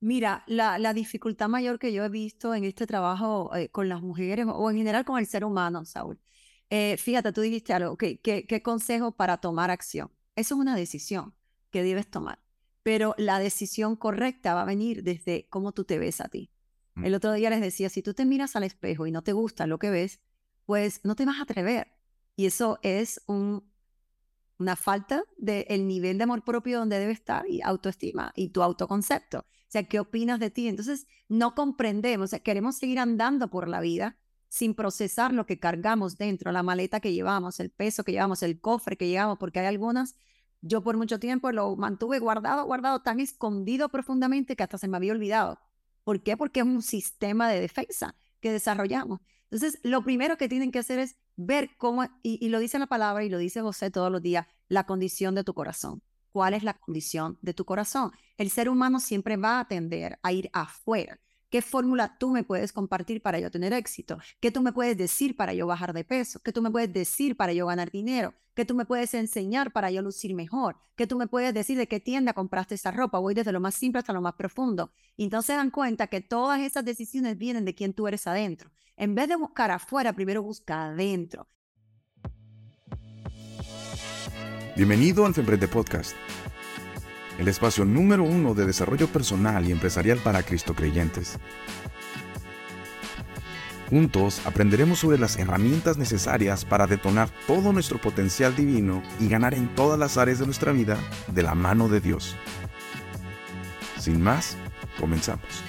Mira, la, la dificultad mayor que yo he visto en este trabajo eh, con las mujeres o en general con el ser humano, Saúl, eh, fíjate, tú dijiste algo, ¿qué, qué consejo para tomar acción? Eso es una decisión que debes tomar, pero la decisión correcta va a venir desde cómo tú te ves a ti. Mm. El otro día les decía, si tú te miras al espejo y no te gusta lo que ves, pues no te vas a atrever. Y eso es un, una falta del nivel de amor propio donde debe estar y autoestima y tu autoconcepto. O sea, ¿qué opinas de ti? Entonces, no comprendemos, o queremos seguir andando por la vida sin procesar lo que cargamos dentro, la maleta que llevamos, el peso que llevamos, el cofre que llevamos, porque hay algunas, yo por mucho tiempo lo mantuve guardado, guardado tan escondido profundamente que hasta se me había olvidado. ¿Por qué? Porque es un sistema de defensa que desarrollamos. Entonces, lo primero que tienen que hacer es ver cómo, y, y lo dice la palabra y lo dice José todos los días, la condición de tu corazón. ¿Cuál es la condición de tu corazón? El ser humano siempre va a tender a ir afuera ¿Qué fórmula tú me puedes compartir para yo tener éxito? ¿Qué tú me puedes decir para yo bajar de peso? ¿Qué tú me puedes decir para yo ganar dinero? ¿Qué tú me puedes enseñar para yo lucir mejor? ¿Qué tú me puedes decir de qué tienda compraste esa ropa? Voy desde lo más simple hasta lo más profundo. Y entonces dan cuenta que todas esas decisiones vienen de quién tú eres adentro. En vez de buscar afuera, primero busca adentro. Bienvenido al Femprende Podcast el espacio número uno de desarrollo personal y empresarial para Cristo creyentes. Juntos aprenderemos sobre las herramientas necesarias para detonar todo nuestro potencial divino y ganar en todas las áreas de nuestra vida de la mano de Dios. Sin más, comenzamos.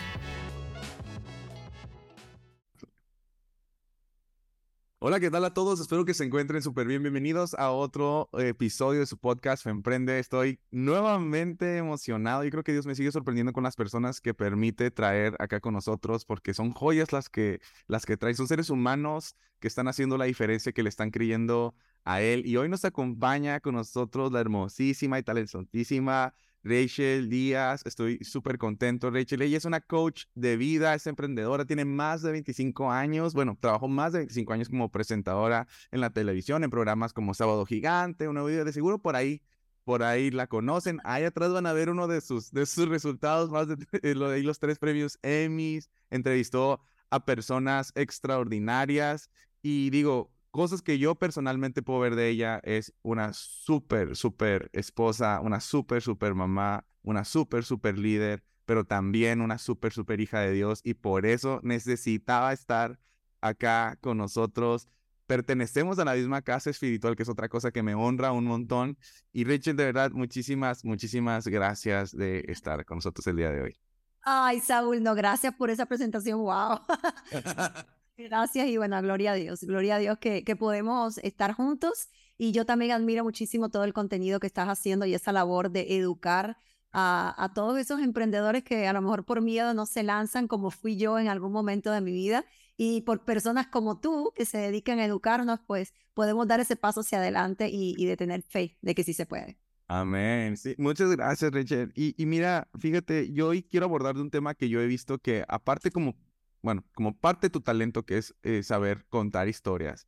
Hola, ¿qué tal a todos? Espero que se encuentren súper bien. Bienvenidos a otro episodio de su podcast Emprende. Estoy nuevamente emocionado y creo que Dios me sigue sorprendiendo con las personas que permite traer acá con nosotros porque son joyas las que, las que trae. Son seres humanos que están haciendo la diferencia, que le están creyendo a Él. Y hoy nos acompaña con nosotros la hermosísima y talentotísima Rachel Díaz. Estoy súper contento. Rachel, ella es una coach de vida, es emprendedora, tiene más de 25 años. Bueno, trabajó más de 25 años como presentadora en la televisión, en programas como Sábado Gigante, una vida de seguro por ahí. Por ahí la conocen. Ahí atrás van a ver uno de sus, de sus resultados, más de, de los tres premios Emmys. Entrevistó a personas extraordinarias. Y digo, cosas que yo personalmente puedo ver de ella es una súper, súper esposa, una súper, súper mamá, una súper, súper líder, pero también una súper, súper hija de Dios y por eso necesitaba estar acá con nosotros. Pertenecemos a la misma casa espiritual, que es otra cosa que me honra un montón. Y Rachel, de verdad, muchísimas, muchísimas gracias de estar con nosotros el día de hoy. Ay, Saúl, no, gracias por esa presentación. Wow. Gracias y bueno, gloria a Dios, gloria a Dios que, que podemos estar juntos y yo también admiro muchísimo todo el contenido que estás haciendo y esa labor de educar a, a, todos esos emprendedores que a lo mejor por miedo no se lanzan como fui yo en algún momento de mi vida y por personas como tú que se dedican a educarnos, pues podemos dar ese paso hacia adelante y, y de tener fe de que sí se puede. Amén. Sí, muchas gracias, Rachel. Y, y mira, fíjate, yo hoy quiero abordar de un tema que yo he visto que aparte como bueno, como parte de tu talento que es eh, saber contar historias,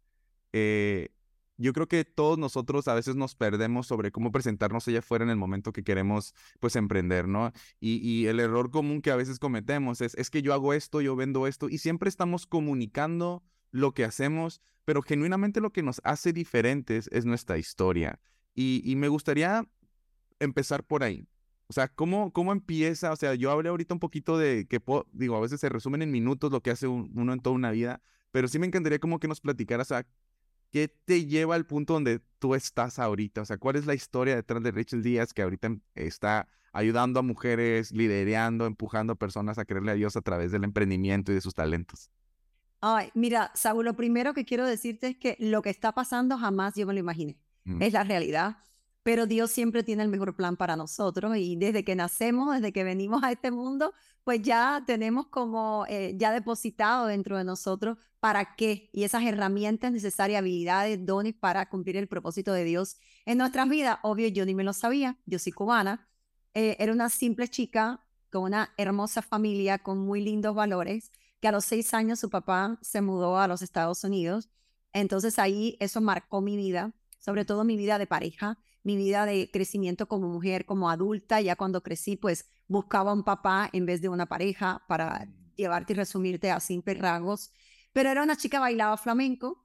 eh, yo creo que todos nosotros a veces nos perdemos sobre cómo presentarnos allá afuera en el momento que queremos, pues, emprender, ¿no? Y, el error común que a veces cometemos es, es que yo hago esto, yo vendo esto, y siempre estamos comunicando lo que hacemos, pero genuinamente lo que nos hace diferentes es nuestra historia. y me gustaría empezar por ahí. O sea, ¿cómo, ¿cómo empieza? O sea, yo hablé ahorita un poquito de que, digo, a veces se resumen en minutos lo que hace uno en toda una vida, pero sí me encantaría como que nos platicaras, o ¿qué te lleva al punto donde tú estás ahorita? O sea, ¿cuál es la historia detrás de Rachel Díaz que ahorita em, está ayudando a mujeres, liderando, empujando a personas a creerle a Dios a través del emprendimiento y de sus talentos? Ay, mira, Saúl, lo primero que quiero decirte es que lo que está pasando jamás yo me lo imaginé. Mm. Es la realidad pero Dios siempre tiene el mejor plan para nosotros y desde que nacemos, desde que venimos a este mundo, pues ya tenemos como eh, ya depositado dentro de nosotros para qué y esas herramientas necesarias, habilidades, dones para cumplir el propósito de Dios en nuestras vidas. Obvio, yo ni me lo sabía, yo soy cubana, eh, era una simple chica con una hermosa familia, con muy lindos valores, que a los seis años su papá se mudó a los Estados Unidos. Entonces ahí eso marcó mi vida, sobre todo mi vida de pareja mi vida de crecimiento como mujer, como adulta, ya cuando crecí, pues buscaba un papá en vez de una pareja para llevarte y resumirte a simples rasgos. Pero era una chica bailaba flamenco.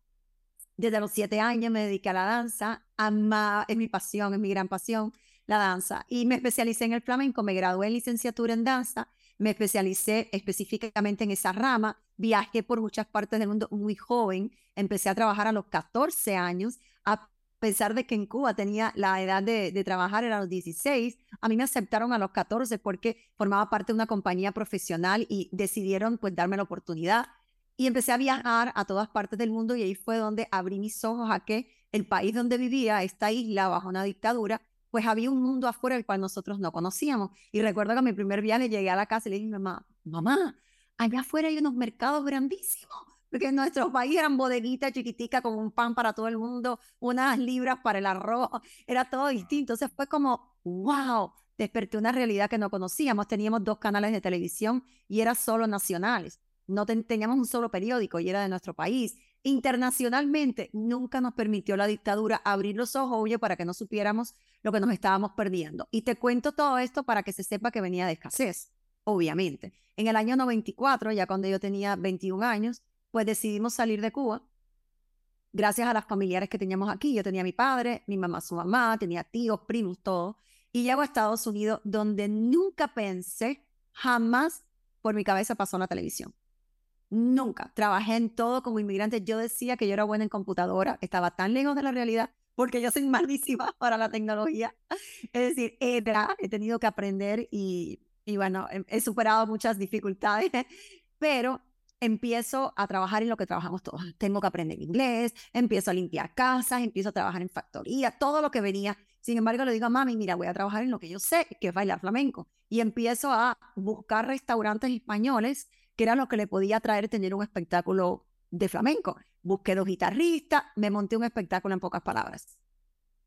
Desde los siete años me dediqué a la danza. Ama, es mi pasión, es mi gran pasión, la danza. Y me especialicé en el flamenco. Me gradué en licenciatura en danza. Me especialicé específicamente en esa rama. Viajé por muchas partes del mundo muy joven. Empecé a trabajar a los 14 años. A pesar de que en Cuba tenía la edad de, trabajar, era a los 16, a mí me aceptaron a los 14 porque formaba parte de una compañía profesional y decidieron pues darme la oportunidad. Y empecé a viajar a todas partes del mundo y ahí fue donde abrí mis ojos a que el país donde vivía, esta isla bajo una dictadura, pues había un mundo afuera el cual nosotros no conocíamos. Y recuerdo que mi primer viaje llegué a la casa y le dije, mamá, mamá, allá afuera hay unos mercados grandísimos porque en nuestro país eran bodeguitas chiquiticas con un pan para todo el mundo, unas libras para el arroz, era todo distinto. Entonces fue como, wow, desperté una realidad que no conocíamos. Teníamos dos canales de televisión y era solo nacionales. No teníamos un solo periódico y era de nuestro país. Internacionalmente nunca nos permitió la dictadura abrir los ojos, oye, para que no supiéramos lo que nos estábamos perdiendo. Y te cuento todo esto para que se sepa que venía de escasez, obviamente. En el año 94, ya cuando yo tenía 21 años, pues decidimos salir de Cuba. Gracias a las familiares que teníamos aquí. Yo tenía a mi padre, mi mamá, su mamá, tenía tíos, primos, todo. Y llego a Estados Unidos, donde nunca pensé, jamás por mi cabeza pasó la televisión. Nunca. Trabajé en todo como inmigrante. Yo decía que yo era buena en computadora. Estaba tan lejos de la realidad porque yo soy malísima para la tecnología. Es decir, era, he tenido que aprender y, y bueno, he superado muchas dificultades, pero empiezo a trabajar en lo que trabajamos todos. Tengo que aprender inglés, empiezo a limpiar casas, empiezo a trabajar en factoría, todo lo que venía. Sin embargo, le digo a mami, mira, voy a trabajar en lo que yo sé, que es bailar flamenco. Y empiezo a buscar restaurantes españoles, que era lo que le podía traer tener un espectáculo de flamenco. Busqué dos guitarristas, me monté un espectáculo en pocas palabras.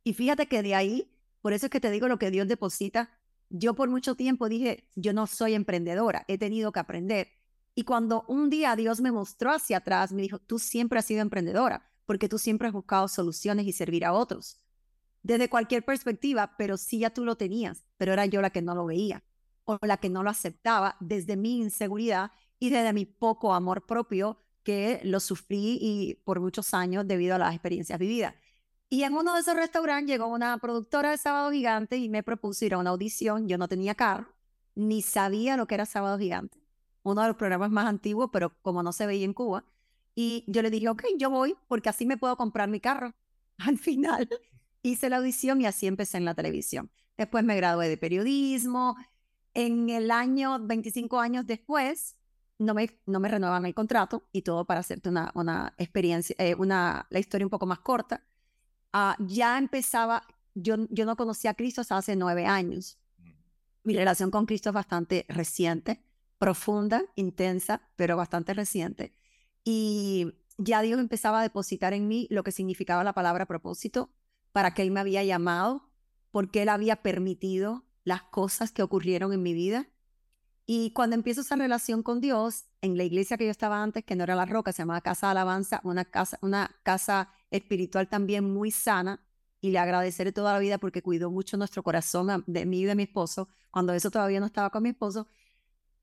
Y fíjate que de ahí, por eso es que te digo lo que Dios deposita. Yo por mucho tiempo dije, yo no soy emprendedora, he tenido que aprender y cuando un día Dios me mostró hacia atrás, me dijo, tú siempre has sido emprendedora, porque tú siempre has buscado soluciones y servir a otros. Desde cualquier perspectiva, pero sí ya tú lo tenías, pero era yo la que no lo veía o la que no lo aceptaba desde mi inseguridad y desde mi poco amor propio que lo sufrí y por muchos años debido a las experiencias vividas. Y en uno de esos restaurantes llegó una productora de Sábado Gigante y me propuso ir a una audición. Yo no tenía carro, ni sabía lo que era Sábado Gigante uno de los programas más antiguos, pero como no se veía en Cuba. Y yo le dije, ok, yo voy porque así me puedo comprar mi carro. Al final hice la audición y así empecé en la televisión. Después me gradué de periodismo. En el año, 25 años después, no me, no me renuevan el contrato y todo para hacerte una, una experiencia, eh, una, la historia un poco más corta. Uh, ya empezaba, yo, yo no conocía a Cristo hasta hace nueve años. Mm. Mi relación con Cristo es bastante reciente profunda, intensa, pero bastante reciente. Y ya Dios empezaba a depositar en mí lo que significaba la palabra propósito, para que Él me había llamado, porque Él había permitido las cosas que ocurrieron en mi vida. Y cuando empiezo esa relación con Dios, en la iglesia que yo estaba antes, que no era la roca, se llamaba Casa de Alabanza, una casa, una casa espiritual también muy sana, y le agradeceré toda la vida porque cuidó mucho nuestro corazón de mí y de mi esposo, cuando eso todavía no estaba con mi esposo,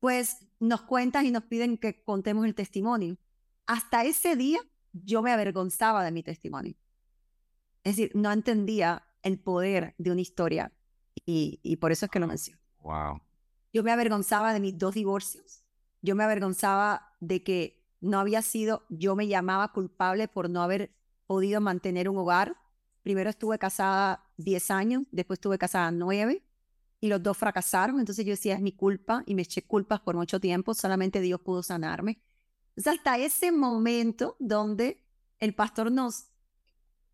pues nos cuentan y nos piden que contemos el testimonio. Hasta ese día yo me avergonzaba de mi testimonio. Es decir, no entendía el poder de una historia y, por eso es que lo menciono. Wow. Yo me avergonzaba de mis dos divorcios. Yo me avergonzaba de que no había sido, yo me llamaba culpable por no haber podido mantener un hogar. Primero estuve casada 10 años, después estuve casada 9 y los dos fracasaron. Entonces yo decía, es mi culpa y me eché culpas por mucho tiempo, solamente Dios pudo sanarme. Entonces hasta ese momento donde el pastor nos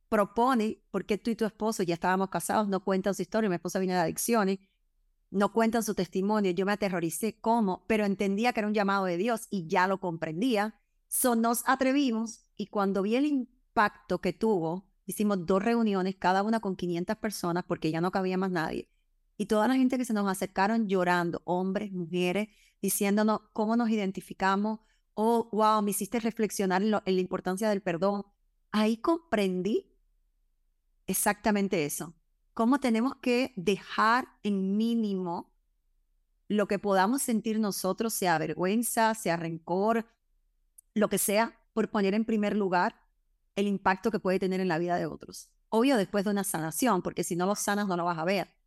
propone, porque tú y tu esposo ya estábamos casados, no cuentan su historia, mi esposa viene de adicciones, no cuentan su testimonio, yo me aterroricé cómo, pero entendía que era un llamado de Dios y ya lo comprendía. So, nos atrevimos y cuando vi el impacto que tuvo, hicimos dos reuniones, cada una con 500 personas, porque ya no cabía más nadie y toda la gente que se nos acercaron llorando, hombres, mujeres, diciéndonos cómo nos identificamos, oh, wow, me hiciste reflexionar en, la importancia del perdón. Ahí comprendí exactamente eso, cómo tenemos que dejar en mínimo lo que podamos sentir nosotros, sea vergüenza, sea rencor, lo que sea, por poner en primer lugar el impacto que puede tener en la vida de otros. Obvio después de una sanación, porque si no lo sanas no lo vas a ver.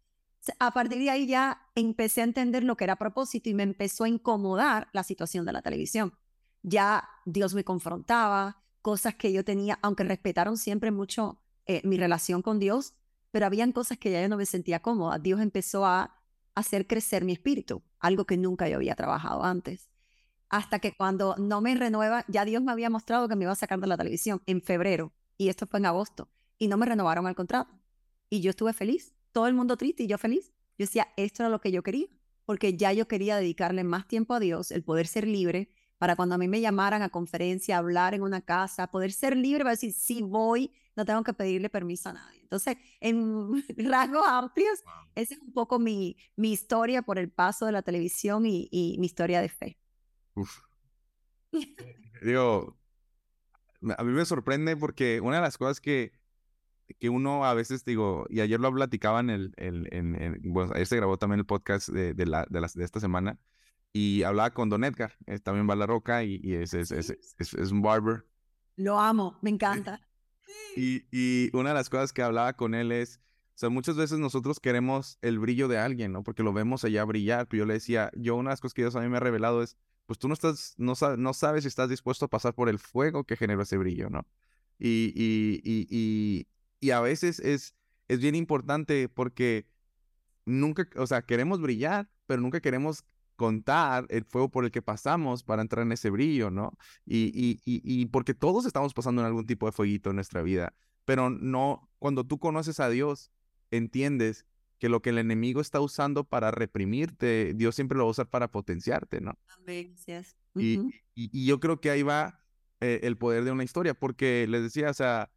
A partir de ahí ya empecé a entender lo que era propósito y me empezó a incomodar la situación de la televisión. Ya Dios me confrontaba, cosas que yo tenía, aunque respetaron siempre mucho eh, mi relación con Dios, pero habían cosas que ya yo no me sentía cómoda. Dios empezó a hacer crecer mi espíritu, algo que nunca yo había trabajado antes. Hasta que cuando no me renueva, ya Dios me había mostrado que me iba a sacar de la televisión en febrero, y esto fue en agosto, y no me renovaron el contrato. Y yo estuve feliz, todo el mundo triste y yo feliz. Yo decía, esto era lo que yo quería, porque ya yo quería dedicarle más tiempo a Dios, el poder ser libre, para cuando a mí me llamaran a conferencia, hablar en una casa, poder ser libre, para decir, sí voy, no tengo que pedirle permiso a nadie. Entonces, en rasgos amplios, esa es un poco mi, mi historia por el paso de la televisión y, y mi historia de fe. Uf. Digo, a mí me sorprende porque una de las cosas que, que uno a veces, digo, y ayer lo platicaba en el, el en, bueno, ayer se grabó también el podcast de, de, la, de, de esta semana, y hablaba con Don Edgar, también va a la roca y, es, es, es, es, un barber. Lo amo, me encanta. Y, y una de las cosas que hablaba con él es, o sea, muchas veces nosotros queremos el brillo de alguien, ¿no? Porque lo vemos allá brillar, pero yo le decía, yo una de las cosas que Dios a mí me ha revelado es, pues tú no estás, no, no sabes si estás dispuesto a pasar por el fuego que generó ese brillo, ¿no? Y, y, y, y, y a veces es, es bien importante porque nunca, o sea, queremos brillar, pero nunca queremos contar el fuego por el que pasamos para entrar en ese brillo, ¿no? Y, y, y, porque todos estamos pasando en algún tipo de fueguito en nuestra vida, pero no, cuando tú conoces a Dios, entiendes que lo que el enemigo está usando para reprimirte, Dios siempre lo va a usar para potenciarte, ¿no? Gracias. y, y, yo creo que ahí va eh, el poder de una historia, porque les decía, o sea,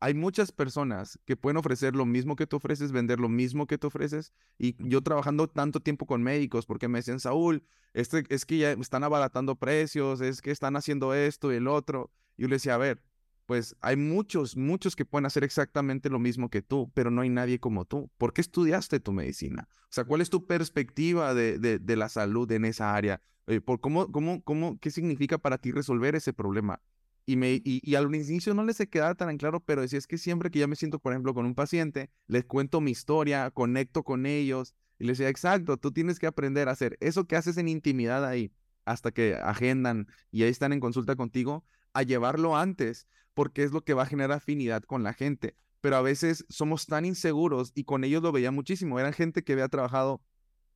hay muchas personas que pueden ofrecer lo mismo que tú ofreces, vender lo mismo que tú ofreces. Y yo trabajando tanto tiempo con médicos, porque me decían, Saúl, este, es que ya están abaratando precios, es que están haciendo esto y el otro. Y yo le decía, a ver, pues hay muchos, muchos que pueden hacer exactamente lo mismo que tú, pero no hay nadie como tú. ¿Por qué estudiaste tu medicina? O sea, ¿cuál es tu perspectiva de, de, la salud en esa área? Eh, por cómo, cómo, cómo, ¿Qué significa para ti resolver ese problema? Y, me, y, al inicio no les quedaba tan claro, pero decía, es que siempre que yo me siento, por ejemplo, con un paciente, les cuento mi historia, conecto con ellos, y les decía, exacto, tú tienes que aprender a hacer eso que haces en intimidad ahí, hasta que agendan y ahí están en consulta contigo, a llevarlo antes, porque es lo que va a generar afinidad con la gente. Pero a veces somos tan inseguros y con ellos lo veía muchísimo. Eran gente que había trabajado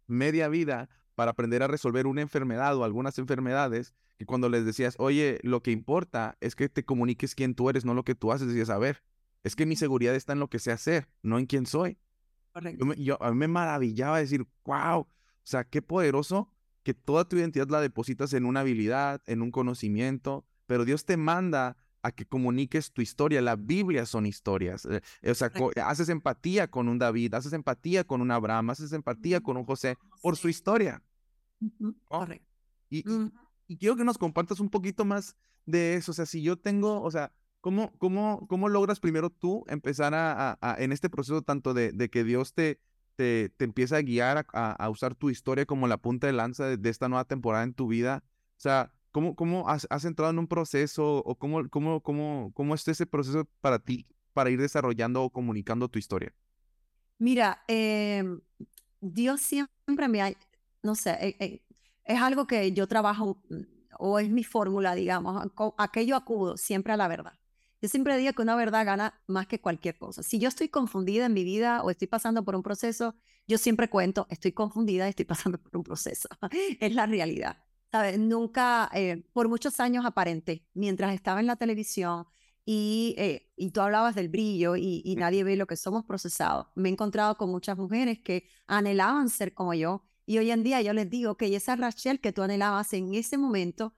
media vida para aprender a resolver una enfermedad o algunas enfermedades que cuando les decías, oye, lo que importa es que te comuniques quién tú eres, no lo que tú haces, decías, a ver, es que mi seguridad está en lo que sé hacer, no en quién soy. Yo, a mí me maravillaba decir, wow, o sea, qué poderoso que toda tu identidad la depositas en una habilidad, en un conocimiento, pero Dios te manda a que comuniques tu historia. La Biblia son historias. Eh, o sea, haces empatía con un David, haces empatía con un Abraham, haces empatía con un José por su historia. Correcto. Y, y quiero que nos compartas un poquito más de eso. O sea, si yo tengo, o sea, ¿cómo, cómo, cómo logras primero tú empezar a, en este proceso tanto de, de que Dios te, te, te, empieza a guiar a, usar tu historia como la punta de lanza de, esta nueva temporada en tu vida? O sea, ¿cómo, cómo has, has entrado en un proceso o cómo, cómo, cómo, cómo es ese proceso para ti para ir desarrollando o comunicando tu historia? Mira, em, Dios siempre me ha, no sé, eh, eh, es algo que yo trabajo mm, o es mi fórmula, digamos, aquello acudo siempre a la verdad. Yo siempre digo que una verdad gana más que cualquier cosa. Si yo estoy confundida en mi vida o estoy pasando por un proceso, yo siempre cuento, estoy confundida y estoy pasando por un proceso. es la realidad. ¿Sabes? Nunca, eh, por muchos años aparenté, mientras estaba en la televisión y, eh, y tú hablabas del brillo y, y nadie ve lo que somos procesados. Me he encontrado con muchas mujeres que anhelaban ser como yo, y hoy en día yo les digo que esa Rachel que tú anhelabas en ese momento,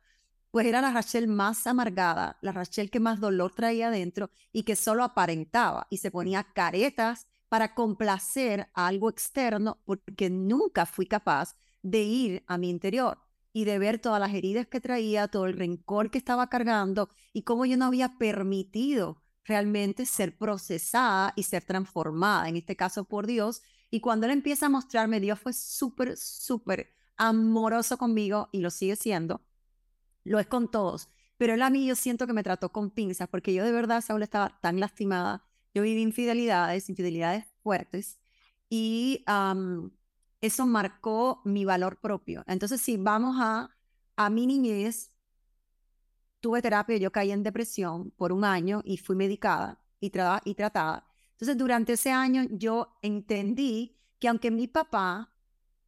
pues era la Rachel más amargada, la Rachel que más dolor traía adentro y que solo aparentaba y se ponía caretas para complacer a algo externo porque nunca fui capaz de ir a mi interior y de ver todas las heridas que traía, todo el rencor que estaba cargando y cómo yo no había permitido realmente ser procesada y ser transformada, en este caso por Dios, y cuando él empieza a mostrarme, Dios fue súper, súper amoroso conmigo y lo sigue siendo. Lo es con todos. Pero él a mí yo siento que me trató con pinzas porque yo de verdad, Saúl, estaba tan lastimada. Yo viví infidelidades, infidelidades fuertes y eso marcó mi valor propio. Entonces, si vamos a, a mi niñez, tuve terapia, yo caí en depresión por un año y fui medicada y, y tratada. Entonces, durante ese año yo entendí que aunque mi papá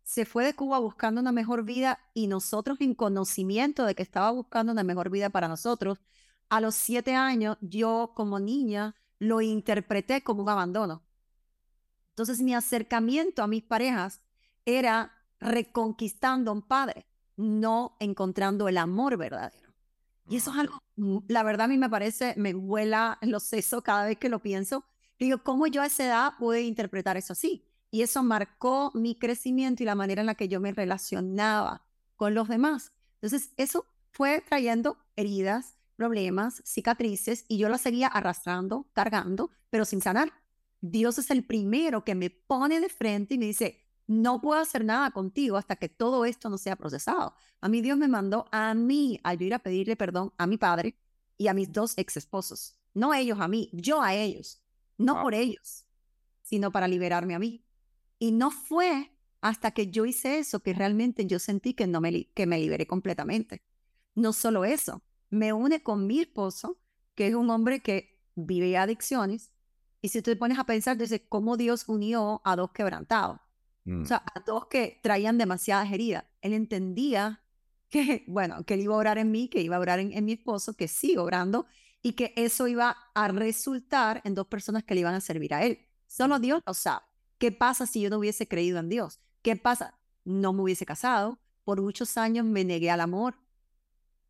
se fue de Cuba buscando una mejor vida y nosotros en conocimiento de que estaba buscando una mejor vida para nosotros, a los siete años yo como niña lo interpreté como un abandono. Entonces mi acercamiento a mis parejas era reconquistando a un padre, no encontrando el amor verdadero. Y eso es algo, mm, la verdad a mí me parece, me vuela los sesos cada vez que lo pienso. Digo, ¿cómo yo a esa edad pude interpretar eso así? Y eso marcó mi crecimiento y la manera en la que yo me relacionaba con los demás. Entonces, eso fue trayendo heridas, problemas, cicatrices, y yo las seguía arrastrando, cargando, pero sin sanar. Dios es el primero que me pone de frente y me dice, no puedo hacer nada contigo hasta que todo esto no sea procesado. A mí Dios me mandó a mí a ir a pedirle perdón a mi padre y a mis dos ex esposos. No ellos a mí, yo a ellos. No por ellos, sino para liberarme a mí. Y no fue hasta que yo hice eso que realmente yo sentí que, no me, que me liberé completamente. No solo eso, me une con mi esposo, que es un hombre que vive adicciones. Y si tú te pones a pensar desde cómo Dios unió a dos quebrantados, o mm. sea, a dos que traían demasiadas heridas. Él entendía que, bueno, que él iba a orar en mí, que iba a orar en, mi esposo, que sigue orando y que eso iba a resultar en dos personas que le iban a servir a él. Solo Dios lo sabe. ¿Qué pasa si yo no hubiese creído en Dios? ¿Qué pasa? No me hubiese casado. Por muchos años me negué al amor.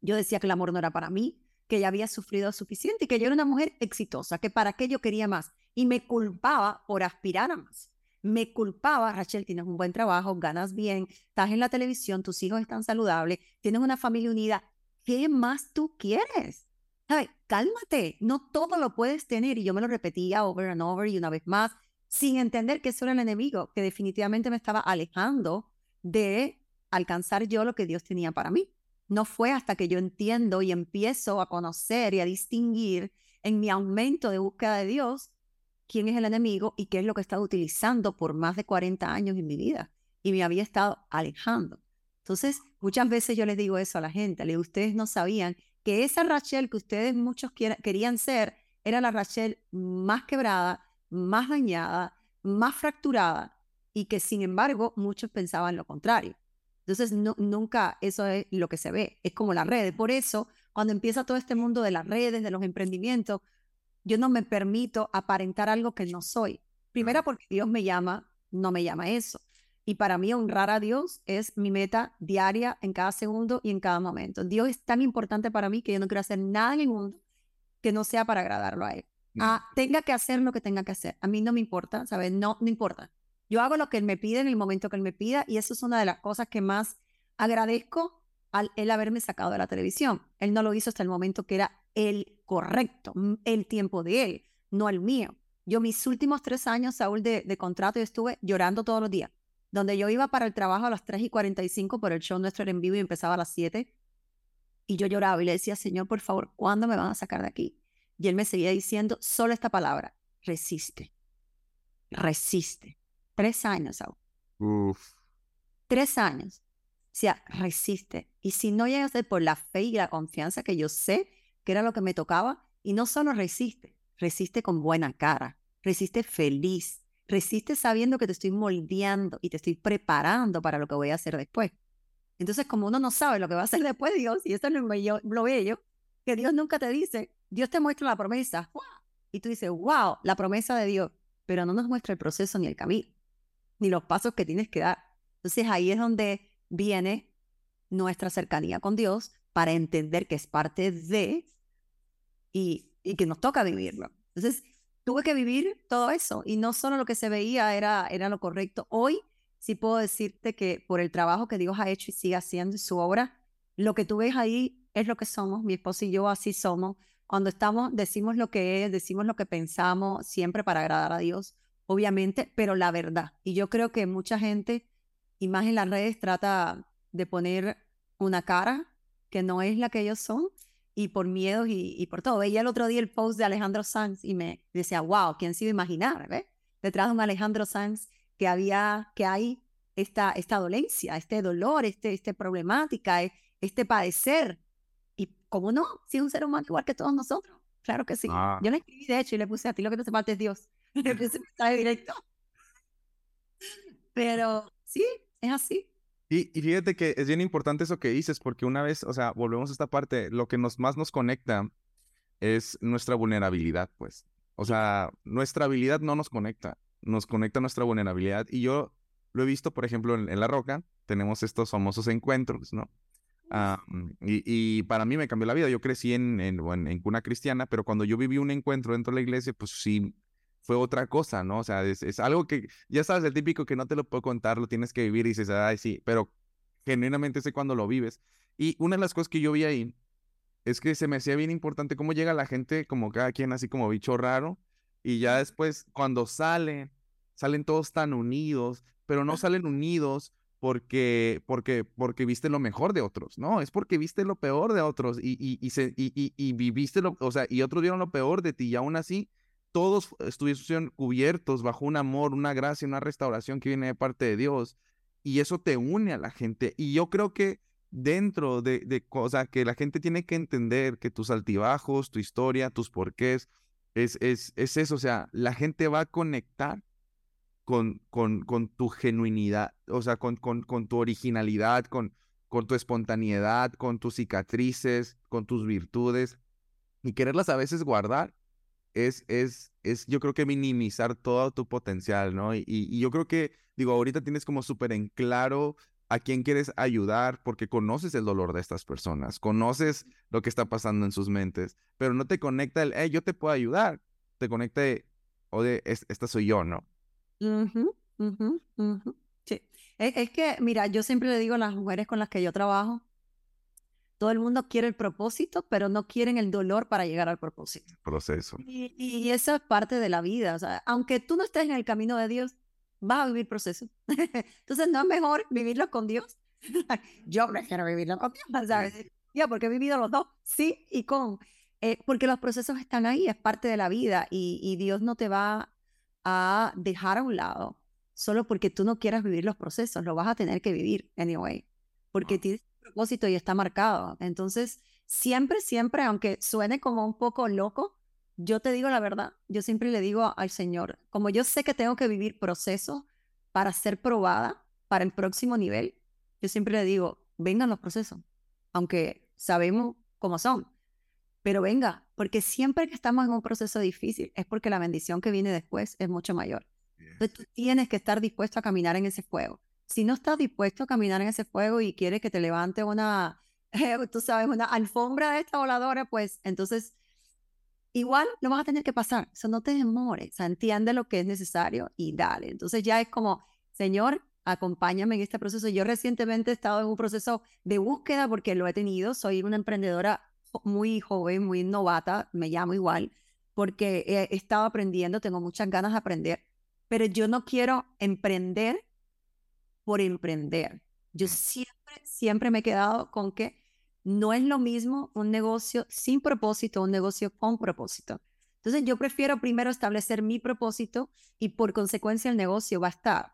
Yo decía que el amor no era para mí, que ya había sufrido suficiente y que yo era una mujer exitosa, que para qué yo quería más. Y me culpaba por aspirar a más me culpaba, Rachel, tienes un buen trabajo, ganas bien, estás en la televisión, tus hijos están saludables, tienes una familia unida, ¿qué más tú quieres? ¿Sabes? Cálmate, no todo lo puedes tener. Y yo me lo repetía over and over y una vez más, sin entender que eso era el enemigo, que definitivamente me estaba alejando de alcanzar yo lo que Dios tenía para mí. No fue hasta que yo entiendo y empiezo a conocer y a distinguir en mi aumento de búsqueda de Dios quién es el enemigo y qué es lo que he estado utilizando por más de 40 años en mi vida y me había estado alejando. Entonces, muchas veces yo les digo eso a la gente, le ustedes no sabían que esa Rachel que ustedes muchos querían ser era la Rachel más quebrada, más dañada, más fracturada y que sin embargo muchos pensaban lo contrario. Entonces, nunca eso es lo que se ve, es como las redes. Por eso, cuando empieza todo este mundo de las redes, de los emprendimientos, yo no me permito aparentar algo que no soy. Primera porque Dios me llama, no me llama eso. Y para mí honrar a Dios es mi meta diaria en cada segundo y en cada momento. Dios es tan importante para mí que yo no quiero hacer nada en el mundo que no sea para agradarlo a Él. Ah, tenga que hacer lo que tenga que hacer. A mí no me importa, ¿sabes? No, no importa. Yo hago lo que Él me pide en el momento que Él me pida y eso es una de las cosas que más agradezco al Él haberme sacado de la televisión. Él no lo hizo hasta el momento que era el correcto, el tiempo de él, no el mío. Yo mis últimos tres años, Saúl, de, de contrato, yo estuve llorando todos los días. Donde yo iba para el trabajo a las 3 y 45, por el show nuestro era en vivo y empezaba a las 7. Y yo lloraba y le decía, Señor, por favor, ¿cuándo me van a sacar de aquí? Y él me seguía diciendo solo esta palabra, resiste. Resiste. Tres años, Saúl. Uf. Tres años. O sea, resiste. Y si no llegas por la fe y la confianza que yo sé que era lo que me tocaba, y no solo resiste, resiste con buena cara, resiste feliz, resiste sabiendo que te estoy moldeando y te estoy preparando para lo que voy a hacer después. Entonces, como uno no sabe lo que va a hacer después Dios, y esto es lo bello, lo bello que Dios nunca te dice, Dios te muestra la promesa, y tú dices, wow, la promesa de Dios, pero no nos muestra el proceso ni el camino, ni los pasos que tienes que dar. Entonces ahí es donde viene nuestra cercanía con Dios para entender que es parte de y, que nos toca vivirlo. Entonces, tuve que vivir todo eso y no solo lo que se veía era, era lo correcto. Hoy sí puedo decirte que por el trabajo que Dios ha hecho y sigue haciendo en su obra, lo que tú ves ahí es lo que somos, mi esposo y yo así somos. Cuando estamos, decimos lo que es, decimos lo que pensamos, siempre para agradar a Dios, obviamente, pero la verdad. Y yo creo que mucha gente y más en las redes trata de poner una cara que no es la que ellos son y por miedos y, por todo. Veía el otro día el post de Alejandro Sanz y me decía, wow, ¿quién se iba a imaginar? ¿ves? Detrás de un Alejandro Sanz que había, que hay esta, esta dolencia, este dolor, este, este problemática, e, este padecer. Y cómo no, si es un ser humano igual que todos nosotros. Claro que sí. Ah. Yo le escribí de hecho y le puse a ti lo que te falta es Dios. Le puse mensaje directo. Pero sí, es así. Y, y, fíjate que es bien importante eso que dices, porque una vez, o sea, volvemos a esta parte, lo que nos más nos conecta es nuestra vulnerabilidad, pues. O sea, nuestra habilidad no nos conecta, nos conecta nuestra vulnerabilidad. Y yo lo he visto, por ejemplo, en, La Roca, tenemos estos famosos encuentros, ¿no? Ah, y, y, para mí me cambió la vida. Yo crecí en, en, en, cuna cristiana, pero cuando yo viví un encuentro dentro de la iglesia, pues sí, fue otra cosa, ¿no? O sea, es, es, algo que, ya sabes, el típico que no te lo puedo contar, lo tienes que vivir y dices, ay, sí, pero genuinamente sé cuando lo vives. Y una de las cosas que yo vi ahí es que se me hacía bien importante cómo llega la gente, como cada quien así como bicho raro, y ya después cuando salen, salen todos tan unidos, pero no salen unidos porque, porque, porque viste lo mejor de otros, ¿no? Es porque viste lo peor de otros y, y, y, se, y, y, viviste lo, o sea, y otros vieron lo peor de ti y aún así todos estuvieron cubiertos bajo un amor, una gracia, una restauración que viene de parte de Dios. Y eso te une a la gente. Y yo creo que dentro de, de o que la gente tiene que entender que tus altibajos, tu historia, tus porqués, es, es, es eso. O sea, la gente va a conectar con, con, con tu genuinidad, o sea, con, con, con tu originalidad, con, con tu espontaneidad, con tus cicatrices, con tus virtudes. Y quererlas a veces guardar es, es, es, yo creo que minimizar todo tu potencial, ¿no? Y, y yo creo que, digo, ahorita tienes como súper en claro a quién quieres ayudar porque conoces el dolor de estas personas, conoces lo que está pasando en sus mentes, pero no te conecta el, hey, yo te puedo ayudar, te conecta oye, esta soy yo, ¿no? Sí. Es, es que, mira, yo siempre le digo a las mujeres con las que yo trabajo, todo el mundo quiere el propósito, pero no quieren el dolor para llegar al propósito. Proceso. Y, y eso es parte de la vida. O sea, aunque tú no estés en el camino de Dios, vas a vivir proceso. Entonces, ¿no es mejor vivirlo con Dios? Yo prefiero vivirlo con Dios, ¿sabes? Ya, porque he vivido los dos, sí y con. Eh, porque los procesos están ahí, es parte de la vida y, y, Dios no te va a dejar a un lado solo porque tú no quieras vivir los procesos, lo vas a tener que vivir anyway, porque tienes propósito y está marcado. Entonces, siempre, siempre, aunque suene como un poco loco, yo te digo la verdad, yo siempre le digo al Señor, como yo sé que tengo que vivir procesos para ser probada para el próximo nivel, yo siempre le digo, vengan los procesos, aunque sabemos cómo son, pero venga, porque siempre que estamos en un proceso difícil es porque la bendición que viene después es mucho mayor. Entonces tú tienes que estar dispuesto a caminar en ese fuego si no estás dispuesto a caminar en ese fuego y quieres que te levante una, tú sabes, una alfombra de esta voladora, pues entonces igual lo vas a tener que pasar. O sea, no te demores, o sea, entiende lo que es necesario y dale. Entonces ya es como, Señor, acompáñame en este proceso. Yo recientemente he estado en un proceso de búsqueda porque lo he tenido. Soy una emprendedora muy joven, muy novata, me llamo igual, porque he estado aprendiendo, tengo muchas ganas de aprender, pero yo no quiero emprender por emprender. Yo siempre, siempre me he quedado con que no es lo mismo un negocio sin propósito, un negocio con propósito. Entonces yo prefiero primero establecer mi propósito y por consecuencia el negocio va a estar.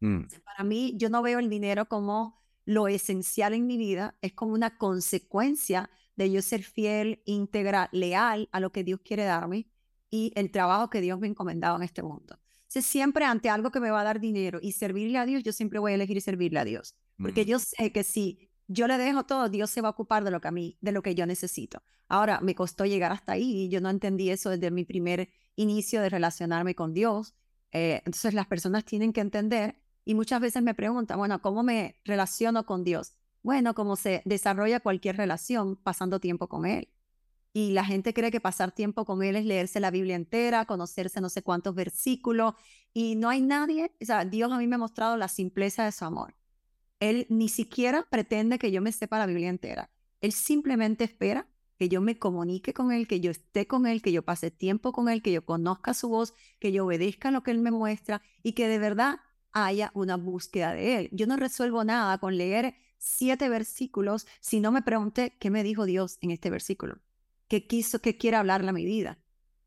Mm. Para mí yo no veo el dinero como lo esencial en mi vida, es como una consecuencia de yo ser fiel, íntegra, leal a lo que Dios quiere darme y el trabajo que Dios me ha encomendado en este mundo siempre ante algo que me va a dar dinero y servirle a Dios, yo siempre voy a elegir servirle a Dios. Porque mm. yo sé que si yo le dejo todo, Dios se va a ocupar de lo que a mí, de lo que yo necesito. Ahora, me costó llegar hasta ahí y yo no entendí eso desde mi primer inicio de relacionarme con Dios. Eh, entonces las personas tienen que entender y muchas veces me preguntan, bueno, ¿cómo me relaciono con Dios? Bueno, como se desarrolla cualquier relación pasando tiempo con Él y la gente cree que pasar tiempo con él es leerse la Biblia entera, conocerse no sé cuántos versículos y no hay nadie, o sea, Dios a mí me ha mostrado la simpleza de su amor. Él ni siquiera pretende que yo me sepa la Biblia entera. Él simplemente espera que yo me comunique con Él, que yo esté con Él, que yo pase tiempo con Él, que yo conozca su voz, que yo obedezca lo que Él me muestra y que de verdad haya una búsqueda de Él. Yo no resuelvo nada con leer siete versículos si no me pregunté qué me dijo Dios en este versículo, qué quiso, qué quiere hablarle a mi vida.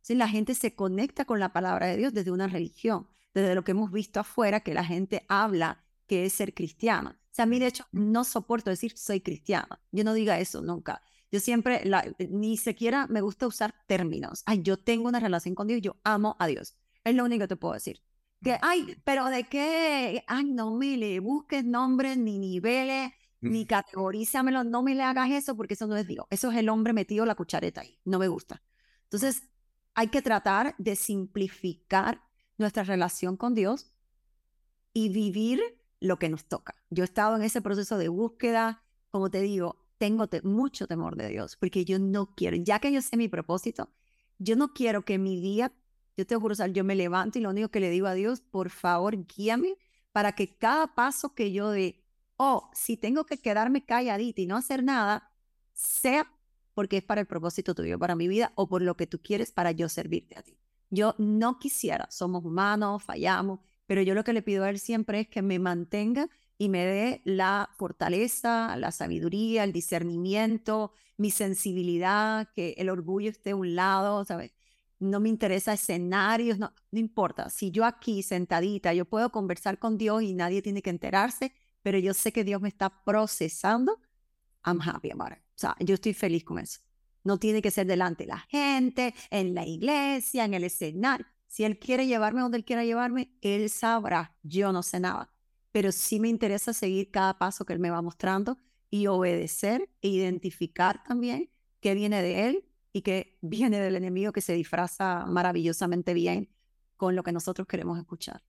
Si la gente se conecta con la palabra de Dios desde una religión, desde lo que hemos visto afuera, que la gente habla que es ser cristiana. O sea, a mí de hecho no soporto decir soy cristiana. Yo no diga eso nunca. Yo siempre, ni siquiera me gusta usar términos. Ay, yo tengo una relación con Dios, yo amo a Dios. Es lo único que te puedo decir. Que, ay, pero de qué, ay, no me le busques nombres, ni niveles, ni categorízamelo, no me le hagas eso porque eso no es Dios. Eso es el hombre metido la cuchareta ahí. No me gusta. Entonces, hay que tratar de simplificar nuestra relación con Dios y vivir lo que nos toca. Yo he estado en ese proceso de búsqueda, como te digo, tengo mucho temor de Dios, porque yo no quiero, ya que yo sé mi propósito, yo no quiero que mi día, yo te juro, yo me levanto y lo único que le digo a Dios, por favor, guíame para que cada paso que yo dé, o si tengo que quedarme calladita y no hacer nada, sea porque es para el propósito tuyo, para mi vida, o por lo que tú quieres para yo servirte a ti. Yo no quisiera, somos humanos, fallamos, pero yo lo que le pido a Él siempre es que me mantenga y me dé la fortaleza, la sabiduría, el discernimiento, mi sensibilidad, que el orgullo esté a un lado, ¿sabes? No me interesa escenarios, no, no importa. Si yo aquí sentadita, yo puedo conversar con Dios y nadie tiene que enterarse, pero yo sé que Dios me está procesando, I'm happy about it. O sea, yo estoy feliz con eso. No tiene que ser delante de la gente, en la iglesia, en el escenario. Si Él quiere llevarme donde Él quiera llevarme, Él sabrá. Yo no sé nada pero sí me interesa seguir cada paso que él me va mostrando y obedecer e identificar también qué viene de él y qué viene del enemigo que se disfraza maravillosamente bien con lo que nosotros queremos escuchar.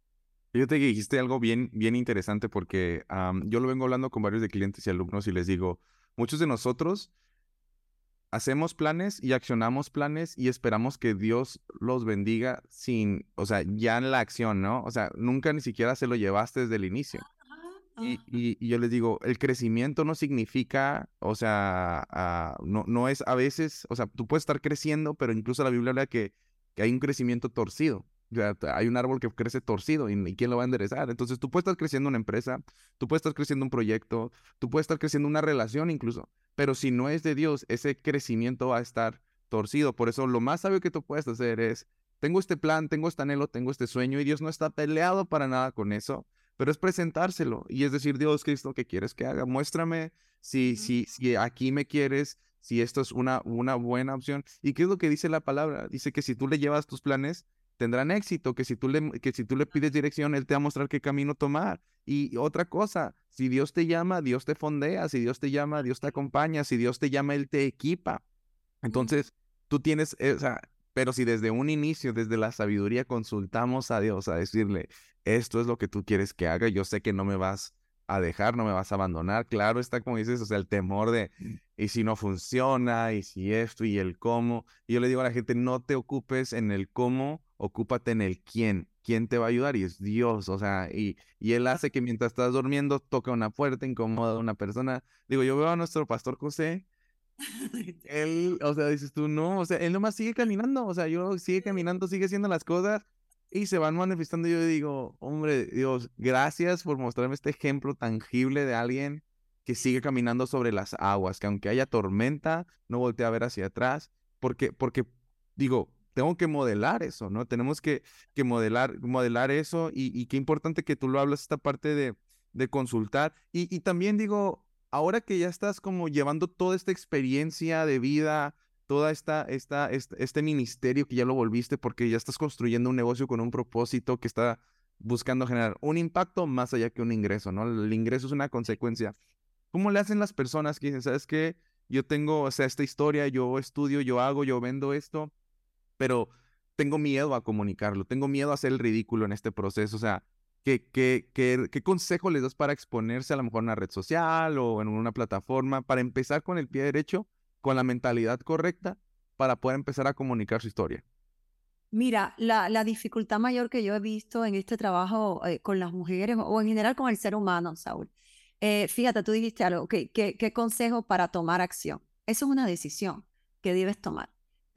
Fíjate que dijiste algo bien, bien interesante porque yo lo vengo hablando con varios de clientes y alumnos y les digo, muchos de nosotros hacemos planes y accionamos planes y esperamos que Dios los bendiga sin, o sea, ya en la acción, ¿no? O sea, nunca ni siquiera se lo llevaste desde el inicio. Y, y, yo les digo, el crecimiento no significa, o sea, ah, no, no es a veces, o sea, tú puedes estar creciendo, pero incluso la Biblia habla que, que hay un crecimiento torcido. Sea, hay un árbol que crece torcido y, ¿quién lo va a enderezar? Entonces tú puedes estar creciendo una empresa, tú puedes estar creciendo un proyecto, tú puedes estar creciendo una relación incluso, pero si no es de Dios, ese crecimiento va a estar torcido. Por eso lo más sabio que tú puedes hacer es, tengo este plan, tengo este anhelo, tengo este sueño y Dios no está peleado para nada con eso, pero es presentárselo y es decir, Dios Cristo, ¿qué quieres que haga? Muéstrame si, si, si aquí me quieres, si esto es una, una buena opción. ¿Y qué es lo que dice la palabra? Dice que si tú le llevas tus planes, tendrán éxito, que si tú le, que si tú le pides dirección, Él te va a mostrar qué camino tomar. Y otra cosa, si Dios te llama, Dios te fondea, si Dios te llama, Dios te acompaña, si Dios te llama, Él te equipa. Entonces, tú tienes, eh, o sea, pero si desde un inicio, desde la sabiduría, consultamos a Dios a decirle, esto es lo que tú quieres que haga, yo sé que no me vas a dejar, no me vas a abandonar. Claro está, como dices, o sea, el temor de, mm. y si no funciona, y si esto, y el cómo. Y yo le digo a la gente, no te ocupes en el cómo, ocúpate en el quién. ¿Quién te va a ayudar? Y es Dios, o sea, y, y Él hace que mientras estás durmiendo toca una puerta, incomoda a una persona. Digo, yo veo a nuestro pastor José, él, o sea, dices tú, no, o sea, él nomás sigue caminando, o sea, yo sigue caminando, sigue haciendo las cosas y se van manifestando. Y yo digo, hombre, Dios, gracias por mostrarme este ejemplo tangible de alguien que sigue caminando sobre las aguas, que aunque haya tormenta, no voltea a ver hacia atrás, porque, porque digo, tengo que modelar eso, ¿no? Tenemos que, que modelar, modelar eso y, qué importante que tú lo hablas, esta parte de, de consultar. Y, y también digo, ahora que ya estás como llevando toda esta experiencia de vida, toda esta, esta, este, ministerio que ya lo volviste porque ya estás construyendo un negocio con un propósito que está buscando generar un impacto más allá que un ingreso, ¿no? El ingreso es una consecuencia. ¿Cómo le hacen las personas que dicen, sabes qué? Yo tengo, o sea, esta historia, yo estudio, yo hago, yo vendo esto, pero tengo miedo a comunicarlo, tengo miedo a hacer el ridículo en este proceso, o sea, ¿qué, qué, qué, qué consejo les das para exponerse a lo mejor en una red social o en una plataforma para empezar con el pie derecho con la mentalidad correcta para poder empezar a comunicar su historia? Mira, la, la dificultad mayor que yo he visto en este trabajo eh, con las mujeres o en general con el ser humano, Saúl, eh, fíjate, tú dijiste algo, ¿qué, qué consejo para tomar acción? Eso es una decisión que debes tomar,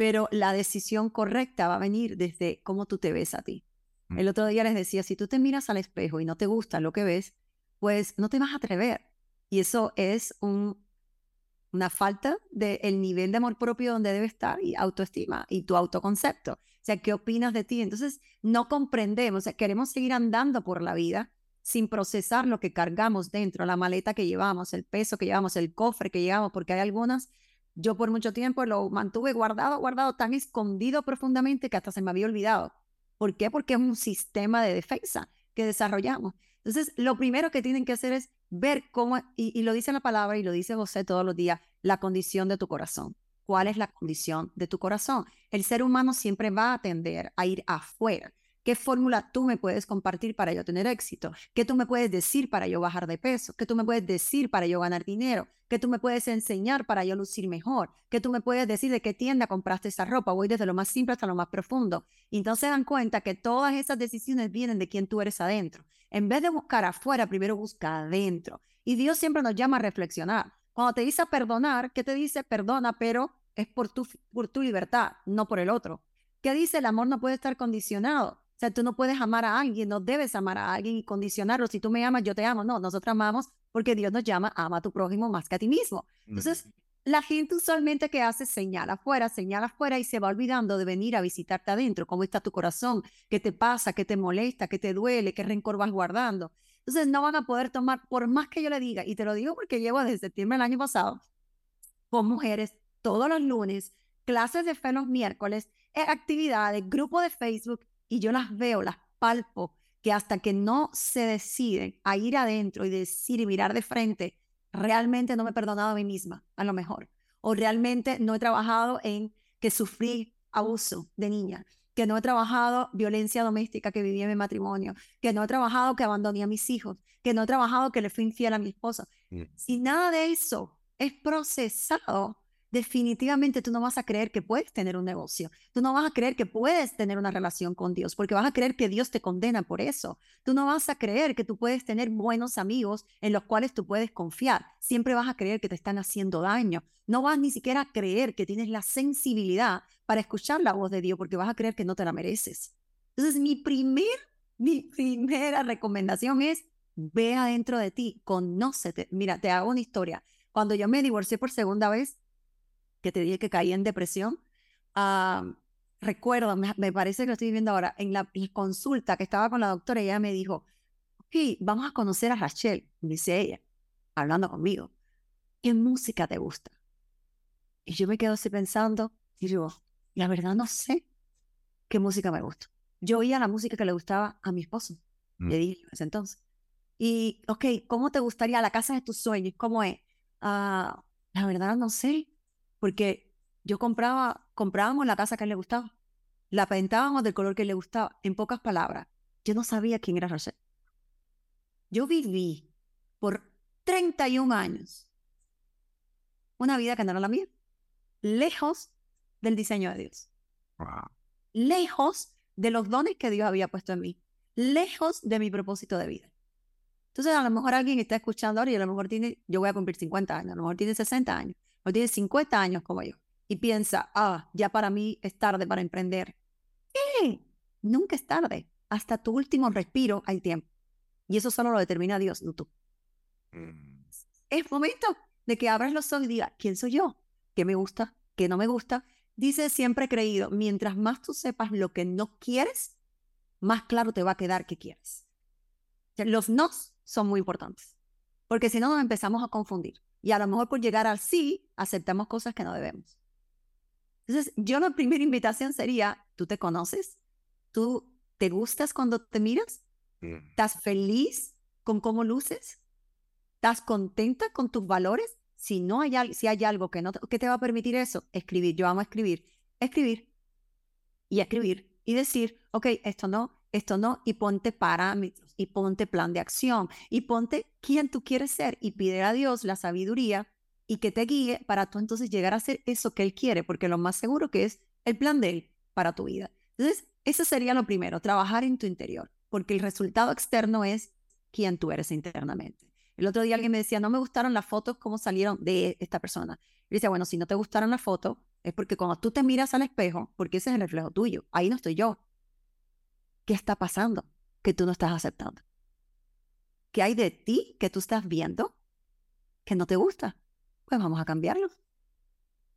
pero la decisión correcta va a venir desde cómo tú te ves a ti. El otro día les decía, si tú te miras al espejo y no te gusta lo que ves, pues no te vas a atrever. Y eso es un, una falta del nivel de amor propio donde debe estar y autoestima y tu autoconcepto. O sea, ¿qué opinas de ti? Entonces, no comprendemos, o sea, queremos seguir andando por la vida sin procesar lo que cargamos dentro, la maleta que llevamos, el peso que llevamos, el cofre que llevamos, porque hay algunas, yo por mucho tiempo lo mantuve guardado, guardado tan escondido profundamente que hasta se me había olvidado. ¿Por qué? Porque es un sistema de defensa que desarrollamos. Entonces, lo primero que tienen que hacer es ver cómo, y, y lo dice la palabra y lo dice José todos los días, la condición de tu corazón. ¿Cuál es la condición de tu corazón? El ser humano siempre va a tender a ir afuera ¿Qué fórmula tú me puedes compartir para yo tener éxito? ¿Qué tú me puedes decir para yo bajar de peso? ¿Qué tú me puedes decir para yo ganar dinero? ¿Qué tú me puedes enseñar para yo lucir mejor? ¿Qué tú me puedes decir de qué tienda compraste esa ropa? Voy desde lo más simple hasta lo más profundo. Y entonces dan cuenta que todas esas decisiones vienen de quién tú eres adentro. En vez de buscar afuera, primero busca adentro. Y Dios siempre nos llama a reflexionar. Cuando te dice perdonar, ¿qué te dice? Perdona, pero es por tu, por tu libertad, no por el otro. ¿Qué dice? El amor no puede estar condicionado. O sea, tú no puedes amar a alguien, no debes amar a alguien y condicionarlo. Si tú me amas, yo te amo. No, nosotros amamos porque Dios nos llama, ama a tu prójimo más que a ti mismo. Entonces, la gente usualmente que hace señala afuera, señala afuera y se va olvidando de venir a visitarte adentro. ¿Cómo está tu corazón? ¿Qué te pasa? ¿Qué te molesta? ¿Qué te duele? ¿Qué rencor vas guardando? Entonces, no van a poder tomar, por más que yo le diga, y te lo digo porque llevo desde septiembre del año pasado con mujeres todos los lunes, clases de fe los miércoles, eh, actividades, grupo de Facebook, y yo las veo, las palpo, que hasta que no se deciden a ir adentro y decir y mirar de frente, realmente no me he perdonado a mí misma, a lo mejor. O realmente no he trabajado en que sufrí abuso de niña, que no he trabajado violencia doméstica que viví en mi matrimonio, que no he trabajado que abandoné a mis hijos, que no he trabajado que le fui infiel a mi esposa. Mm. Si nada de eso es procesado, definitivamente tú no vas a creer que puedes tener un negocio. Tú no vas a creer que puedes tener una relación con Dios, porque vas a creer que Dios te condena por eso. Tú no vas a creer que tú puedes tener buenos amigos en los cuales tú puedes confiar. Siempre vas a creer que te están haciendo daño. No vas ni siquiera a creer que tienes la sensibilidad para escuchar la voz de Dios, porque vas a creer que no te la mereces. Entonces, mi primer, mi primera recomendación es ve adentro de ti, conócete. Mira, te hago una historia. Cuando yo me divorcié por segunda vez, que te dije que caí en depresión, recuerdo, me, parece que lo estoy viendo ahora, en la, consulta que estaba con la doctora, ella me dijo, ok, vamos a conocer a Rachel, dice ella, hablando conmigo, ¿qué música te gusta? Y yo me quedo así pensando, y digo, la verdad no sé qué música me gusta. Yo oía la música que le gustaba a mi esposo, mm. le dije en ese entonces. Y, ok, ¿cómo te gustaría la casa de tus sueños? ¿Cómo es? Ah, la verdad no sé porque yo compraba, comprábamos la casa que a él le gustaba, la pintábamos del color que le gustaba. En pocas palabras, yo no sabía quién era Rachel. Yo viví por 31 años una vida que no era la mía, lejos del diseño de Dios, lejos de los dones que Dios había puesto en mí, lejos de mi propósito de vida. Entonces, a lo mejor alguien está escuchando ahora y a lo mejor tiene, yo voy a cumplir 50 años, a lo mejor tiene 60 años o tiene 50 años como yo y piensa, ah, ya para mí es tarde para emprender. ¿Qué? Nunca es tarde. Hasta tu último respiro hay tiempo. Y eso solo lo determina Dios, no tú. Mm. Es momento de que abras los ojos y digas, ¿quién soy yo? ¿Qué me gusta? ¿Qué no me gusta? Dice siempre creído, mientras más tú sepas lo que no quieres, más claro te va a quedar que quieres. los nos son muy importantes, porque si no nos empezamos a confundir. Y a lo mejor por llegar al sí, aceptamos cosas que no debemos. Entonces, yo la primera invitación sería, ¿tú te conoces? ¿Tú te gustas cuando te miras? Mm. ¿Estás feliz con cómo luces? ¿Estás contenta con tus valores? Si no hay, si hay algo que no te, que te va a permitir eso, escribir. Yo amo escribir. Escribir y escribir y decir, ok, esto no, esto no, y ponte parámetros, y ponte plan de acción, y ponte quién tú quieres ser, y pide a Dios la sabiduría y que te guíe para tú entonces llegar a ser eso que Él quiere, porque lo más seguro que es el plan de Él para tu vida. Entonces, eso sería lo primero, trabajar en tu interior, porque el resultado externo es quién tú eres internamente. El otro día alguien me decía, no me gustaron las fotos, cómo salieron de esta persona. Y dice, bueno, si no te gustaron las fotos, es porque cuando tú te miras al espejo, porque ese es el reflejo tuyo, ahí no estoy yo, ¿Qué está pasando que tú no estás aceptando? ¿Qué hay de ti que tú estás viendo que no te gusta? Pues vamos a cambiarlo.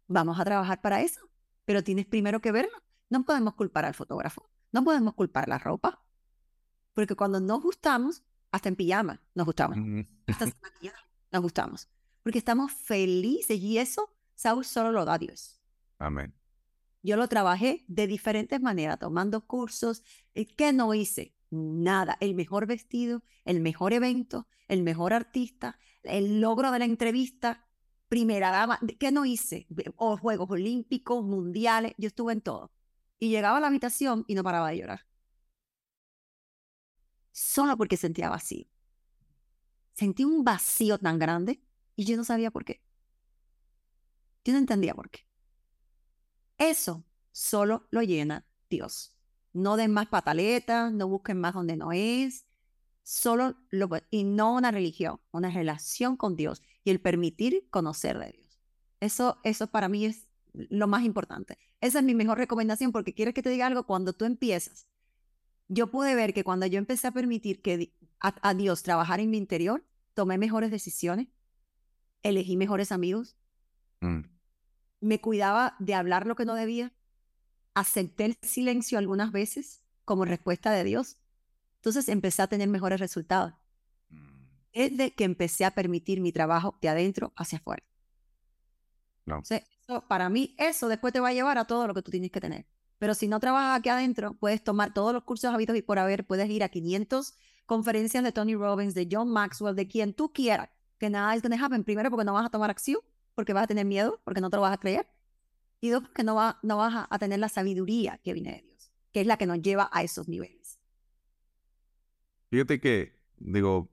Vamos a trabajar para eso. Pero tienes primero que verlo. No podemos culpar al fotógrafo. No podemos culpar la ropa. Porque cuando nos gustamos, hasta en pijama nos gustamos. Hasta nos gustamos. Porque estamos felices y eso, Saúl, solo lo da Dios. Amén. Yo lo trabajé de diferentes maneras, tomando cursos. Eh, ¿Qué no hice? Nada. El mejor vestido, el mejor evento, el mejor artista, el logro de la entrevista, primera dama. ¿Qué no hice? O Juegos Olímpicos, Mundiales, yo estuve en todo. Y llegaba a la habitación y no paraba de llorar. Solo porque sentía vacío. Sentí un vacío tan grande y yo no sabía por qué. Yo no entendía por qué. Eso solo lo llena Dios. No den más pataletas, no busquen más donde no es. Solo lo y no una religión, una relación con Dios y el permitir conocer de Dios. Eso, eso para mí es lo más importante. Esa es mi mejor recomendación porque quieres que te diga algo cuando tú empiezas. Yo pude ver que cuando yo empecé a permitir que a, Dios trabajar en mi interior, tomé mejores decisiones, elegí mejores amigos, mm me cuidaba de hablar lo que no debía, acepté el silencio algunas veces como respuesta de Dios. Entonces empecé a tener mejores resultados. Mm. Es de que empecé a permitir mi trabajo de adentro hacia afuera. No. para mí, eso después te va a llevar a todo lo que tú tienes que tener. Pero si no trabajas aquí adentro, puedes tomar todos los cursos habidos y por haber, puedes ir a 500 conferencias de Tony Robbins, de John Maxwell, de quien tú quieras, que nada es going to happen. Primero, porque no vas a tomar acción porque vas a tener miedo, porque no te lo vas a creer. Y dos, porque no, va, no vas a, tener la sabiduría que viene de Dios, que es la que nos lleva a esos niveles. Fíjate que, digo,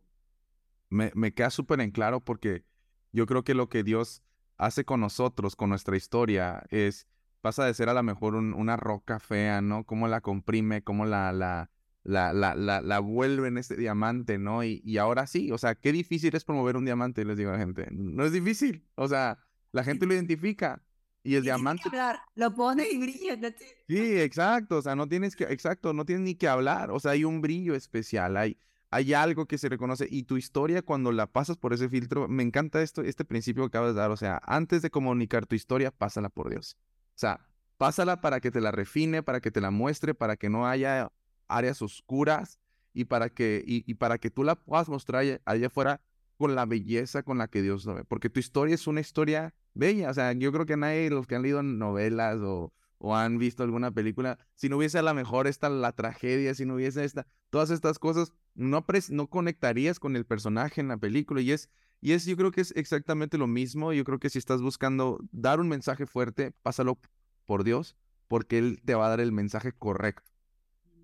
me, me queda súper en claro porque yo creo que lo que Dios hace con nosotros, con nuestra historia, es, pasa de ser a lo mejor una roca fea, ¿no? Cómo la comprime, cómo la, la, la, la, la, la vuelve en este diamante, ¿no? Y, y, ahora sí, o sea, qué difícil es promover un diamante, les digo a la gente. No es difícil, o sea, la gente lo identifica. Y el diamante. lo pone y brilla. Sí, exacto. O sea, no tienes que, exacto, no tienes ni que hablar. O sea, hay un brillo especial, hay, hay algo que se reconoce. Y tu historia, cuando la pasas por ese filtro, me encanta esto, este principio que acabas de dar. O sea, antes de comunicar tu historia, pásala por Dios. O sea, pásala para que te la refine, para que te la muestre, para que no haya áreas oscuras y para que, y, para que tú la puedas mostrar allá, afuera con la belleza con la que Dios lo ve. Porque tu historia es una historia bella. O sea, yo creo que nadie, los que han leído novelas o, o han visto alguna película, si no hubiese a lo mejor esta, la tragedia, si no hubiese esta, todas estas cosas, no, no conectarías con el personaje en la película. Y es, y es, yo creo que es exactamente lo mismo. Yo creo que si estás buscando dar un mensaje fuerte, pásalo por Dios, porque Él te va a dar el mensaje correcto.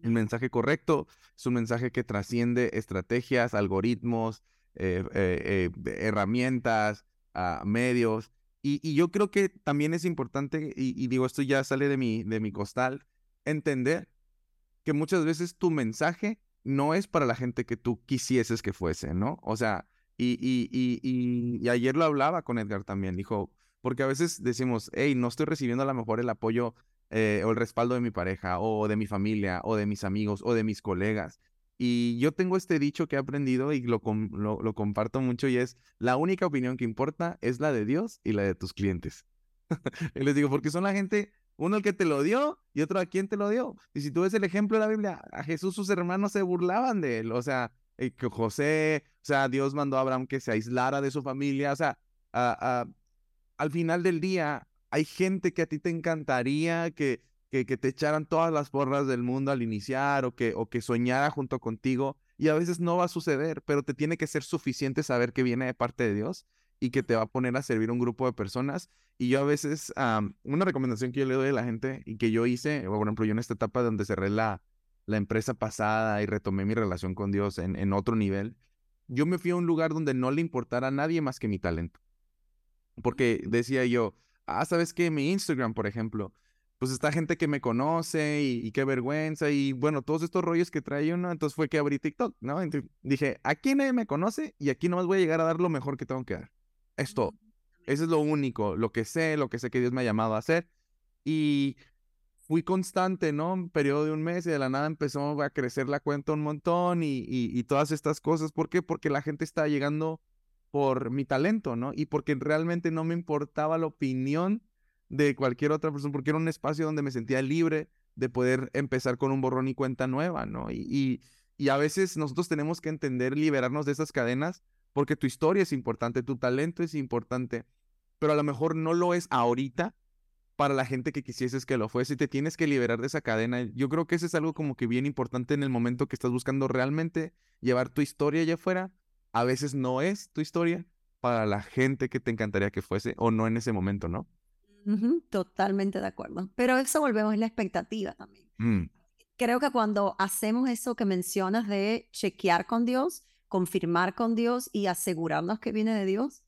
El mensaje correcto es un mensaje que trasciende estrategias, algoritmos, eh, eh, eh, herramientas, ah, medios. Y, yo creo que también es importante, y, digo, esto ya sale de mi, de mi costal, entender que muchas veces tu mensaje no es para la gente que tú quisieses que fuese, ¿no? O sea, y, y, ayer lo hablaba con Edgar también, dijo, porque a veces decimos, hey, no estoy recibiendo a lo mejor el apoyo eh, o el respaldo de mi pareja, o de mi familia, o de mis amigos, o de mis colegas. Y yo tengo este dicho que he aprendido y lo, lo, comparto mucho y es, la única opinión que importa es la de Dios y la de tus clientes. y les digo, porque son la gente, uno el que te lo dio y otro a quien te lo dio. Y si tú ves el ejemplo de la Biblia, a Jesús sus hermanos se burlaban de él, o sea, eh, que José, o sea, Dios mandó a Abraham que se aislara de su familia, o sea, al final del día, hay gente que a ti te encantaría que, que, te echaran todas las porras del mundo al iniciar o que, o que soñara junto contigo y a veces no va a suceder, pero te tiene que ser suficiente saber que viene de parte de Dios y que te va a poner a servir a un grupo de personas. Y yo a veces, una recomendación que yo le doy a la gente y que yo hice, por ejemplo, yo en esta etapa donde cerré la, la empresa pasada y retomé mi relación con Dios en, en otro nivel, yo me fui a un lugar donde no le importara a nadie más que mi talento. Porque decía yo, ah, ¿sabes qué? Mi Instagram, por ejemplo, pues está gente que me conoce y, qué vergüenza y bueno, todos estos rollos que trae uno, entonces fue que abrí TikTok, ¿no? Entonces dije, aquí nadie me conoce y aquí nomás voy a llegar a dar lo mejor que tengo que dar. Esto, Eso es lo único, lo que sé, lo que sé que Dios me ha llamado a hacer. Y fui constante, ¿no? Un periodo de un mes y de la nada empezó a crecer la cuenta un montón y, y, todas estas cosas. ¿Por qué? Porque la gente estaba llegando por mi talento, ¿no? Y porque realmente no me importaba la opinión de cualquier otra persona, porque era un espacio donde me sentía libre de poder empezar con un borrón y cuenta nueva, ¿no? Y, y, y a veces nosotros tenemos que entender, liberarnos de esas cadenas, porque tu historia es importante, tu talento es importante, pero a lo mejor no lo es ahorita, para la gente que quisieses que lo fuese te tienes que liberar de esa cadena. Yo creo que eso es algo como que bien importante en el momento que estás buscando realmente llevar tu historia allá afuera. A veces no es tu historia para la gente que te encantaría que fuese o no en ese momento, ¿no? totalmente de acuerdo. Pero eso volvemos a la expectativa también. Mm. Creo que cuando hacemos eso que mencionas de chequear con Dios, confirmar con Dios y asegurarnos que viene de Dios,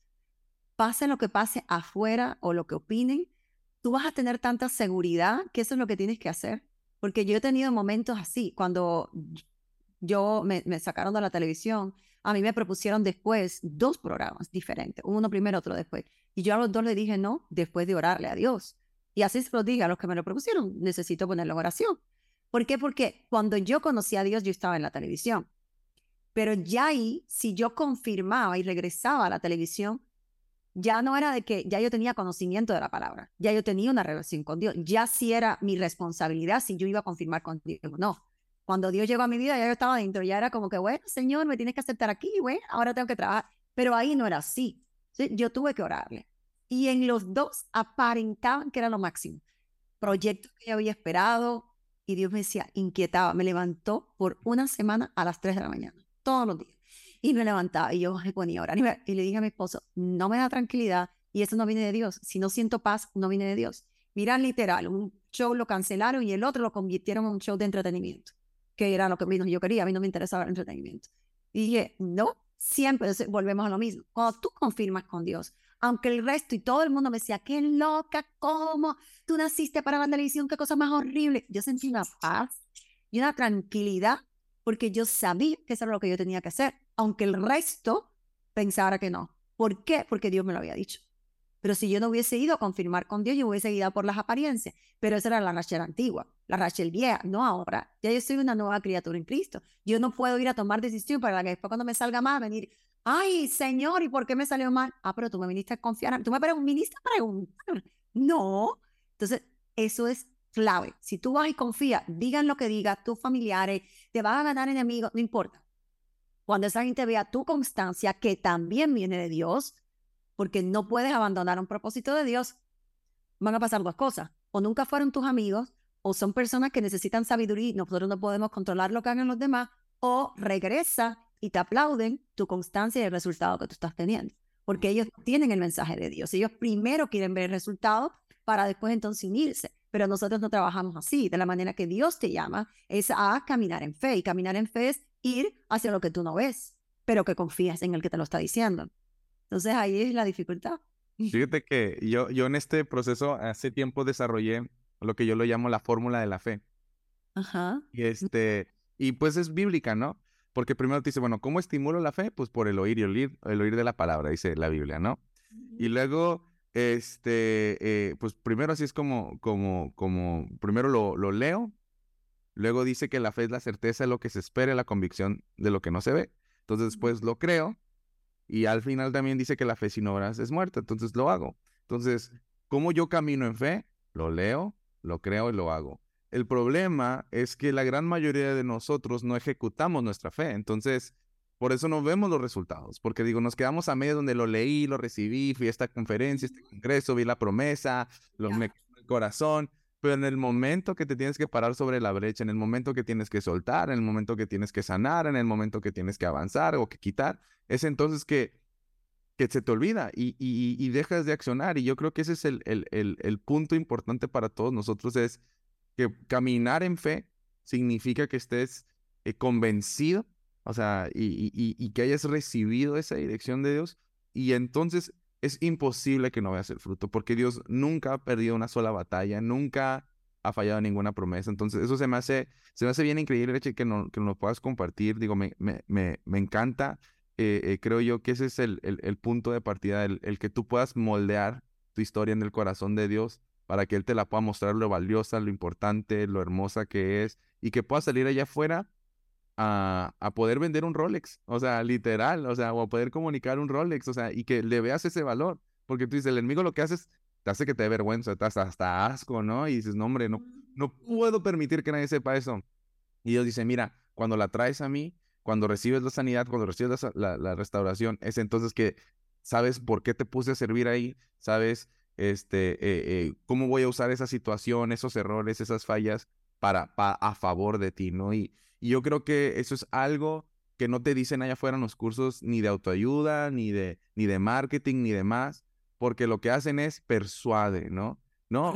pase lo que pase afuera o lo que opinen, tú vas a tener tanta seguridad que eso es lo que tienes que hacer. Porque yo he tenido momentos así, cuando yo me, sacaron de la televisión, a mí me propusieron después dos programas diferentes, uno primero, otro después. Y yo a los dos le dije no, después de orarle a Dios. Y así se lo dije a los que me lo propusieron, necesito ponerlo en oración. ¿Por qué? Porque cuando yo conocí a Dios, yo estaba en la televisión. Pero ya ahí, si yo confirmaba y regresaba a la televisión, ya no era de que ya yo tenía conocimiento de la palabra, ya yo tenía una relación con Dios, ya sí era mi responsabilidad si yo iba a confirmar con Dios. No, cuando Dios llegó a mi vida ya yo estaba dentro, ya era como que, bueno, Señor, me tienes que aceptar aquí, bueno, ahora tengo que trabajar. Pero ahí no era así. Yo tuve que orarle. Y en los dos aparentaban que era lo máximo. Proyectos que yo había esperado y Dios me decía, inquietaba, me levantó por una semana a las 3 de la mañana, todos los días y me levantaba y yo me ponía a orar y, le dije a mi esposo, no me da tranquilidad y eso no viene de Dios. Si no siento paz, no viene de Dios. Mira, literal, un show lo cancelaron y el otro lo convirtieron en un show de entretenimiento, que era lo que yo quería. A mí no me interesaba el entretenimiento. Y dije, no, siempre volvemos a lo mismo. Cuando tú confirmas con Dios, aunque el resto y todo el mundo me decía, qué loca, cómo tú naciste para la televisión, qué cosa más horrible. Yo sentí una paz y una tranquilidad porque yo sabía que eso era lo que yo tenía que hacer aunque el resto pensara que no. ¿Por qué? Porque Dios me lo había dicho. Pero si yo no hubiese ido a confirmar con Dios, yo hubiese ido por las apariencias. Pero esa era la Rachel antigua, la Rachel vieja, no ahora. Ya yo soy una nueva criatura en Cristo. Yo no puedo ir a tomar decisión para que después cuando me salga mal venir, ay, Señor, ¿y por qué me salió mal? Ah, pero tú me viniste a confiar, tú me viniste a preguntar. No. Entonces, eso es clave. Si tú vas y confías, digan lo que digas, tus familiares, te vas a ganar enemigos, no importa cuando esa gente vea tu constancia, que también viene de Dios, porque no puedes abandonar un propósito de Dios, van a pasar dos cosas. O nunca fueron tus amigos, o son personas que necesitan sabiduría y nosotros no podemos controlar lo que hagan los demás, o regresa y te aplauden tu constancia y el resultado que tú estás teniendo. Porque ellos tienen el mensaje de Dios. Ellos primero quieren ver el resultado para después entonces unirse. Pero nosotros no trabajamos así. De la manera que Dios te llama es a caminar en fe. Y caminar en fe es ir hacia lo que tú no ves, pero que confías en el que te lo está diciendo. Entonces ahí es la dificultad. Fíjate que yo, yo en este proceso hace tiempo desarrollé lo que yo lo llamo la fórmula de la fe. Ajá. Y este, y pues es bíblica, ¿no? Porque primero te dice, bueno, ¿cómo estimulo la fe? Pues por el oír y oír, el oír de la palabra, dice la Biblia, ¿no? Y luego, este, eh, pues primero así es como, como, como, primero lo, lo leo, Luego dice que la fe es la certeza de lo que se espera, la convicción de lo que no se ve. Entonces después lo creo y al final también dice que la fe sin obras es muerta, entonces lo hago. Entonces, ¿cómo yo camino en fe? Lo leo, lo creo y lo hago. El problema es que la gran mayoría de nosotros no ejecutamos nuestra fe, entonces por eso no vemos los resultados, porque digo, nos quedamos a medio donde lo leí, lo recibí, fui a esta conferencia, este congreso, vi la promesa, lo me el corazón, pero en el momento que te tienes que parar sobre la brecha, en el momento que tienes que soltar, en el momento que tienes que sanar, en el momento que tienes que avanzar o que quitar, es entonces que, que se te olvida y, y, dejas de accionar. Y yo creo que ese es el, el, el, punto importante para todos nosotros, es que caminar en fe significa que estés eh, convencido, o sea, y, y que hayas recibido esa dirección de Dios. Y entonces es imposible que no veas el fruto, porque Dios nunca ha perdido una sola batalla, nunca ha fallado ninguna promesa. Entonces, eso se me hace, se me hace bien increíble que, no, que lo puedas compartir. Digo, me, me, me, me encanta. Eh, eh, creo yo que ese es el, el, punto de partida, el, el, que tú puedas moldear tu historia en el corazón de Dios para que Él te la pueda mostrar lo valiosa, lo importante, lo hermosa que es y que pueda salir allá afuera a, a, poder vender un Rolex, o sea, literal, o sea, o a poder comunicar un Rolex, o sea, y que le veas ese valor, porque tú dices, el enemigo lo que hace es, te hace que te dé vergüenza, te hasta, hasta asco, ¿no? Y dices, no, hombre, no, no puedo permitir que nadie sepa eso. Y Dios dice, mira, cuando la traes a mí, cuando recibes la sanidad, cuando recibes la, la, restauración, es entonces que sabes por qué te puse a servir ahí, sabes este, eh, eh, cómo voy a usar esa situación, esos errores, esas fallas para, para a favor de ti, ¿no? Y, y yo creo que eso es algo que no te dicen allá afuera en los cursos ni de autoayuda, ni de, ni de marketing, ni demás, porque lo que hacen es persuade, ¿no? No,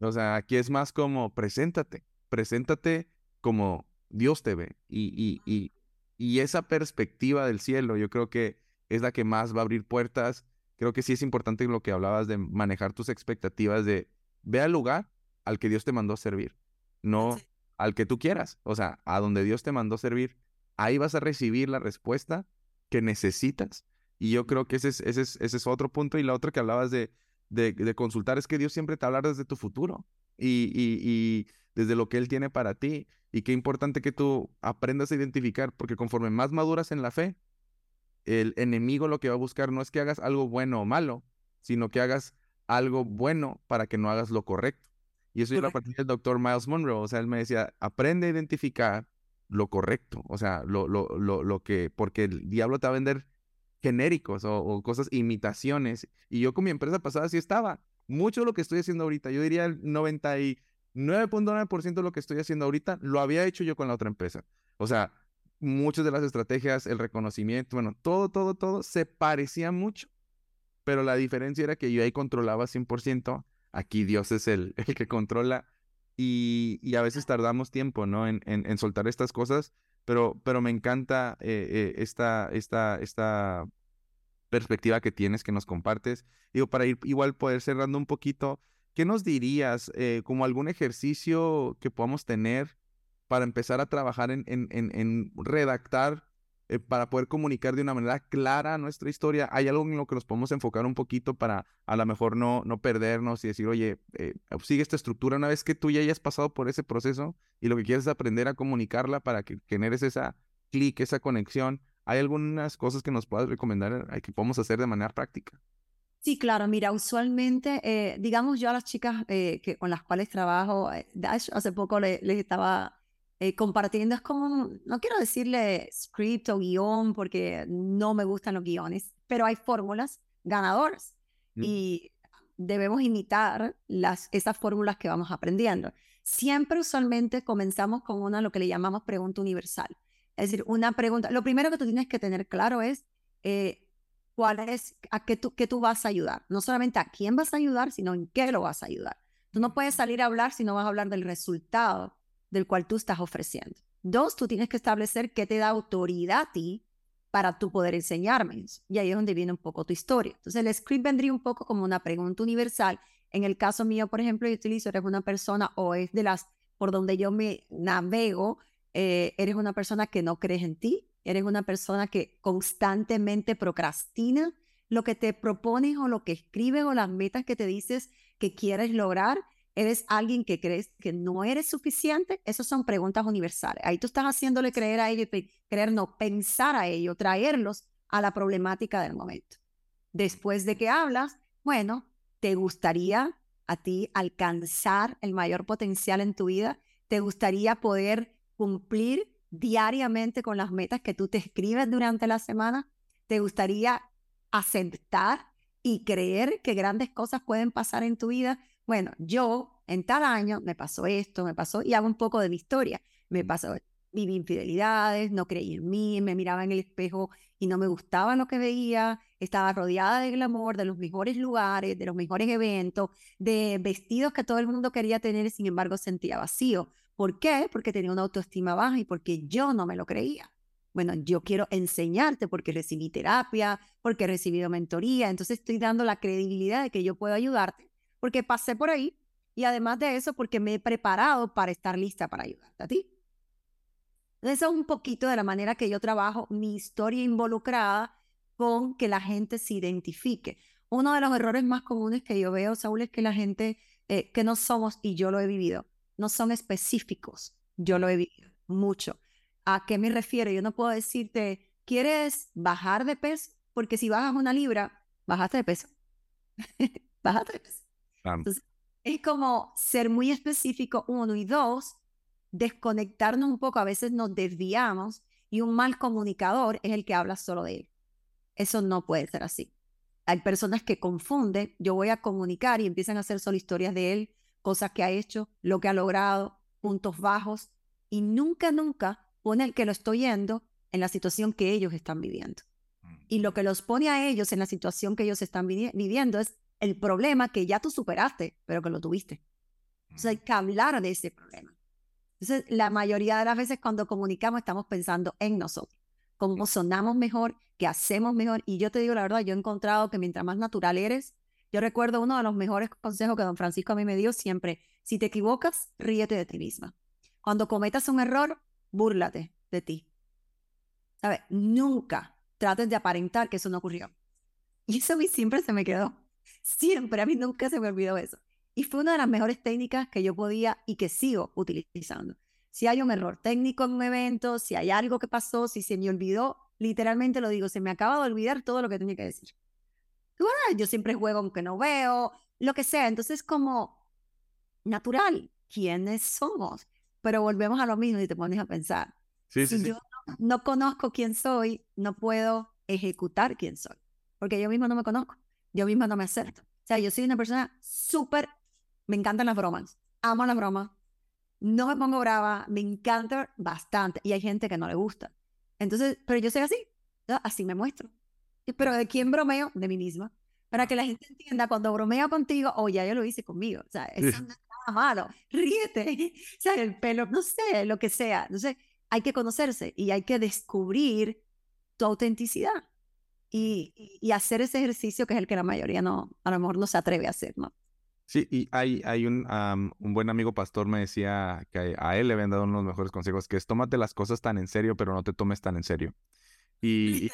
o sea, aquí es más como preséntate, preséntate como Dios te ve. Y, y, y, y esa perspectiva del cielo yo creo que es la que más va a abrir puertas. Creo que sí es importante lo que hablabas de manejar tus expectativas de ve al lugar al que Dios te mandó a servir, no al que tú quieras, o sea, a donde Dios te mandó servir, ahí vas a recibir la respuesta que necesitas. Y yo creo que ese es, ese es, ese es otro punto. Y la otra que hablabas de, de, de, consultar es que Dios siempre te habla desde tu futuro y, y, y desde lo que Él tiene para ti. Y qué importante que tú aprendas a identificar, porque conforme más maduras en la fe, el enemigo lo que va a buscar no es que hagas algo bueno o malo, sino que hagas algo bueno para que no hagas lo correcto. Y eso era a partir del doctor Miles Monroe. O sea, él me decía, aprende a identificar lo correcto. O sea, lo, lo, lo, lo que, porque el diablo te va a vender genéricos o, cosas, imitaciones. Y yo con mi empresa pasada sí estaba. Mucho de lo que estoy haciendo ahorita, yo diría el 99.9% de lo que estoy haciendo ahorita, lo había hecho yo con la otra empresa. O sea, muchas de las estrategias, el reconocimiento, bueno, todo, todo, todo se parecía mucho. Pero la diferencia era que yo ahí controlaba 100% Aquí Dios es el, el que controla y, y, a veces tardamos tiempo, ¿no? En, en, soltar estas cosas, pero, pero me encanta eh, eh, esta, esta, esta perspectiva que tienes, que nos compartes. Digo, para ir igual poder cerrando un poquito, ¿qué nos dirías eh, como algún ejercicio que podamos tener para empezar a trabajar en, en, en redactar eh, para poder comunicar de una manera clara nuestra historia? ¿Hay algo en lo que nos podemos enfocar un poquito para a lo mejor no, no perdernos y decir, oye, eh, sigue esta estructura una vez que tú ya hayas pasado por ese proceso y lo que quieres es aprender a comunicarla para que generes esa clic, esa conexión? ¿Hay algunas cosas que nos puedas recomendar eh, que podamos hacer de manera práctica? Sí, claro, mira, usualmente, digamos yo a las chicas que, con las cuales trabajo, hace poco les estaba eh, compartiendo es como, no quiero decirle script o guion porque no me gustan los guiones, pero hay fórmulas ganadoras mm. y debemos imitar las, esas fórmulas que vamos aprendiendo. Siempre usualmente comenzamos con una, lo que le llamamos pregunta universal. Es decir, una pregunta, lo primero que tú tienes que tener claro es eh, cuál es, a qué tú, qué tú vas a ayudar. No solamente a quién vas a ayudar, sino en qué lo vas a ayudar. Tú no puedes salir a hablar si no vas a hablar del resultado del cual tú estás ofreciendo. Dos, tú tienes que establecer qué te da autoridad a ti para tú poder enseñarme. Y ahí es donde viene un poco tu historia. Entonces, el script vendría un poco como una pregunta universal. En el caso mío, por ejemplo, yo utilizo, eres una persona o es de las por donde yo me navego, eh, eres una persona que no crees en ti, eres una persona que constantemente procrastina lo que te propones o lo que escribes o las metas que te dices que quieres lograr ¿Eres alguien que crees que no eres suficiente? Esas son preguntas universales. Ahí tú estás haciéndole creer a ellos, creer no, pensar a ellos, traerlos a la problemática del momento. Después de que hablas, bueno, ¿te gustaría a ti alcanzar el mayor potencial en tu vida? ¿Te gustaría poder cumplir diariamente con las metas que tú te escribes durante la semana? ¿Te gustaría aceptar y creer que grandes cosas pueden pasar en tu vida? Bueno, yo en tal año me pasó esto, me pasó, y hago un poco de mi historia. Me pasó, viví infidelidades, no creí en mí, me miraba en el espejo y no me gustaba lo que veía, estaba rodeada del amor, de los mejores lugares, de los mejores eventos, de vestidos que todo el mundo quería tener sin embargo sentía vacío. ¿Por qué? Porque tenía una autoestima baja y porque yo no me lo creía. Bueno, yo quiero enseñarte porque recibí terapia, porque he recibido mentoría, entonces estoy dando la credibilidad de que yo puedo ayudarte porque pasé por ahí y además de eso, porque me he preparado para estar lista para ayudarte a ti. Eso es un poquito de la manera que yo trabajo mi historia involucrada con que la gente se identifique. Uno de los errores más comunes que yo veo, Saúl, es que la gente eh, que no somos, y yo lo he vivido, no son específicos. Yo lo he vivido mucho. ¿A qué me refiero? Yo no puedo decirte, ¿quieres bajar de peso? Porque si bajas una libra, bajaste de peso. bajaste de peso. Entonces, es como ser muy específico, uno, y dos, desconectarnos un poco. A veces nos desviamos y un mal comunicador es el que habla solo de él. Eso no puede ser así. Hay personas que confunden, yo voy a comunicar y empiezan a hacer solo historias de él, cosas que ha hecho, lo que ha logrado, puntos bajos, y nunca, nunca pone el que lo estoy yendo en la situación que ellos están viviendo. Mm. Y lo que los pone a ellos en la situación que ellos están viviendo es el problema que ya tú superaste, pero que lo tuviste. Entonces hay mm. que hablar de ese problema. Entonces, la mayoría de las veces cuando comunicamos estamos pensando en nosotros, cómo sonamos mejor, qué hacemos mejor. Y yo te digo la verdad, yo he encontrado que mientras más natural eres, yo recuerdo uno de los mejores consejos que don Francisco a mí me dio siempre, si te equivocas, ríete de ti misma. Cuando cometas un error, búrlate de ti. ¿Sabes? Nunca trates de aparentar que eso no ocurrió. Y eso a mí siempre se me quedó. Siempre, a mí nunca se me olvidó eso. Y fue una de las mejores técnicas que yo podía y que sigo utilizando. Si hay un error técnico en un evento, si hay algo que pasó, si se me olvidó, literalmente lo digo, se me acaba de olvidar todo lo que tenía que decir. yo siempre juego aunque no veo, lo que sea. Entonces, como natural, ¿quiénes somos? Pero volvemos a lo mismo y te pones a pensar. si yo no, conozco quién soy, no puedo ejecutar quién soy, porque yo mismo no me conozco, yo misma no me acepto. O sea, yo soy una persona súper, me encantan las bromas, amo las bromas, no me pongo brava, me encanta bastante y hay gente que no le gusta. Entonces, pero yo soy así, así me muestro. Pero ¿de quién bromeo? De mí misma. Para que la gente entienda, cuando bromeo contigo, o oh, ya yo lo hice conmigo. O sea, eso no malo, ríete, o sea, el pelo, no sé, lo que sea. Entonces, hay que conocerse y hay que descubrir tu autenticidad y, y, hacer ese ejercicio que es el que la mayoría no, a lo mejor no se atreve a hacer, ¿no? Sí, y hay, hay un, un buen amigo pastor me decía que a él le habían dado uno de los mejores consejos, que es tómate las cosas tan en serio, pero no te tomes tan en serio. Y,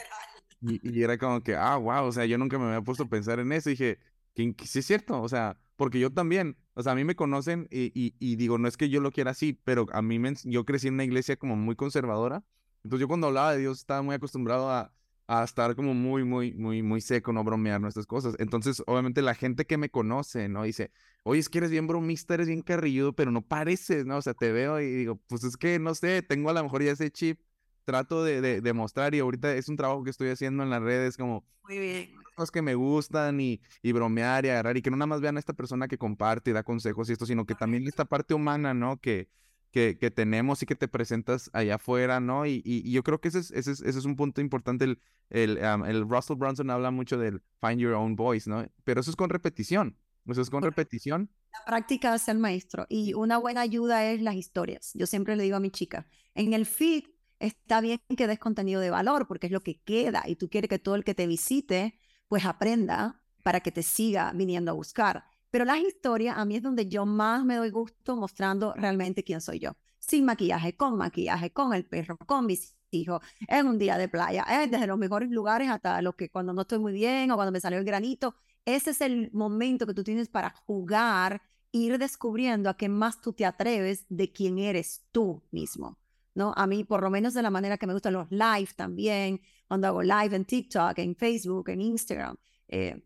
y, y, era como que, ah, wow, o sea, yo nunca me había puesto a pensar en eso. Y dije, que, sí es cierto, o sea, porque yo también, o sea, a mí me conocen y, y, digo, no es que yo lo quiera así, pero a mí me, yo crecí en una iglesia como muy conservadora. Entonces yo cuando hablaba de Dios estaba muy acostumbrado a, a estar como muy, muy, muy, muy seco, no bromear nuestras cosas. Entonces, obviamente la gente que me conoce, ¿no? Dice, oye, es que eres bien bromista, eres bien carrilludo, pero no pareces, ¿no? O sea, te veo y digo, pues es que, no sé, tengo a lo mejor ya ese chip, trato de, de, de mostrar y ahorita es un trabajo que estoy haciendo en las redes como... Muy bien cosas que me gustan y, y, bromear y agarrar y que no nada más vean a esta persona que comparte y da consejos y esto, sino que también esta parte humana, ¿no? Que, que, que tenemos y que te presentas allá afuera, ¿no? Y, y, yo creo que ese es, ese es, ese es un punto importante. El, el, el, Russell Brunson habla mucho del find your own voice, ¿no? Pero eso es con repetición. Eso es con repetición. La práctica es el maestro y una buena ayuda es las historias. Yo siempre le digo a mi chica, en el feed está bien que des contenido de valor porque es lo que queda y tú quieres que todo el que te visite pues aprenda para que te siga viniendo a buscar. Pero las historias a mí es donde yo más me doy gusto mostrando realmente quién soy yo. Sin maquillaje, con maquillaje, con el perro, con mis hijos, en un día de playa, desde los mejores lugares hasta los que cuando no estoy muy bien o cuando me salió el granito. Ese es el momento que tú tienes para jugar, ir descubriendo a qué más tú te atreves de quién eres tú mismo. ¿no? A mí, por lo menos de la manera que me gustan los live también, cuando hago live en TikTok, en Facebook, en Instagram, eh,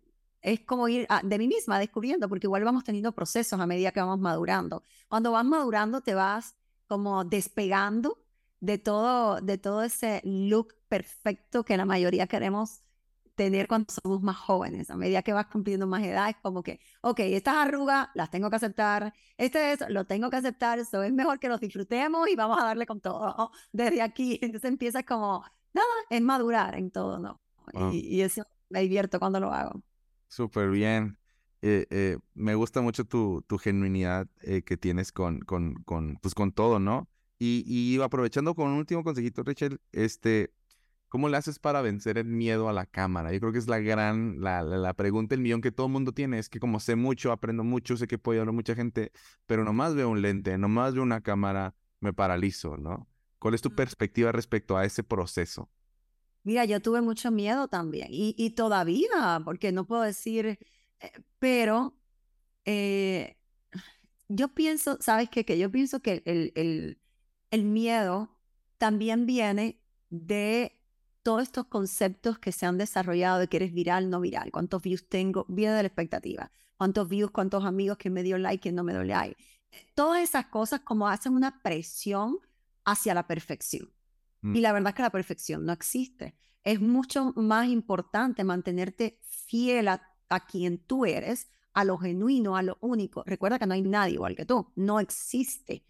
es como ir de mí misma descubriendo, porque igual vamos teniendo procesos a medida que vamos madurando. Cuando vas madurando, te vas como despegando de todo, de todo ese look perfecto que la mayoría queremos tener cuando somos más jóvenes. A medida que vas cumpliendo más edad, es como que, ok, estas arrugas las tengo que aceptar, este es, lo tengo que aceptar, eso es mejor que los disfrutemos y vamos a darle con todo desde aquí. Entonces empiezas como, nada, es madurar en todo, ¿no? Y, eso me divierto cuando lo hago. Súper bien. Eh, eh, me gusta mucho tu, tu genuinidad eh, que tienes con, con, con, pues, con todo, ¿no? Y, y aprovechando con un último consejito, Rachel, este, ¿Cómo le haces para vencer el miedo a la cámara? Yo creo que es la gran, la, la, pregunta, el millón que todo el mundo tiene. Es que como sé mucho, aprendo mucho, sé que puedo ayudar a mucha gente, pero nomás veo un lente, nomás veo una cámara, me paralizo, ¿no? ¿Cuál es tu perspectiva respecto a ese proceso? Mira, yo tuve mucho miedo también y, y todavía, porque no puedo decir, eh, pero eh, yo pienso, ¿sabes qué? Que yo pienso que el, el, el miedo también viene de todos estos conceptos que se han desarrollado de que eres viral, no viral, cuántos views tengo, viene de la expectativa, cuántos views, cuántos amigos, que me dio like, quién no me dio like. Todas esas cosas como hacen una presión hacia la perfección. Mm. Y la verdad es que la perfección no existe. Es mucho más importante mantenerte fiel a, a quien tú eres, a lo genuino, a lo único. Recuerda que no hay nadie igual que tú, no existe.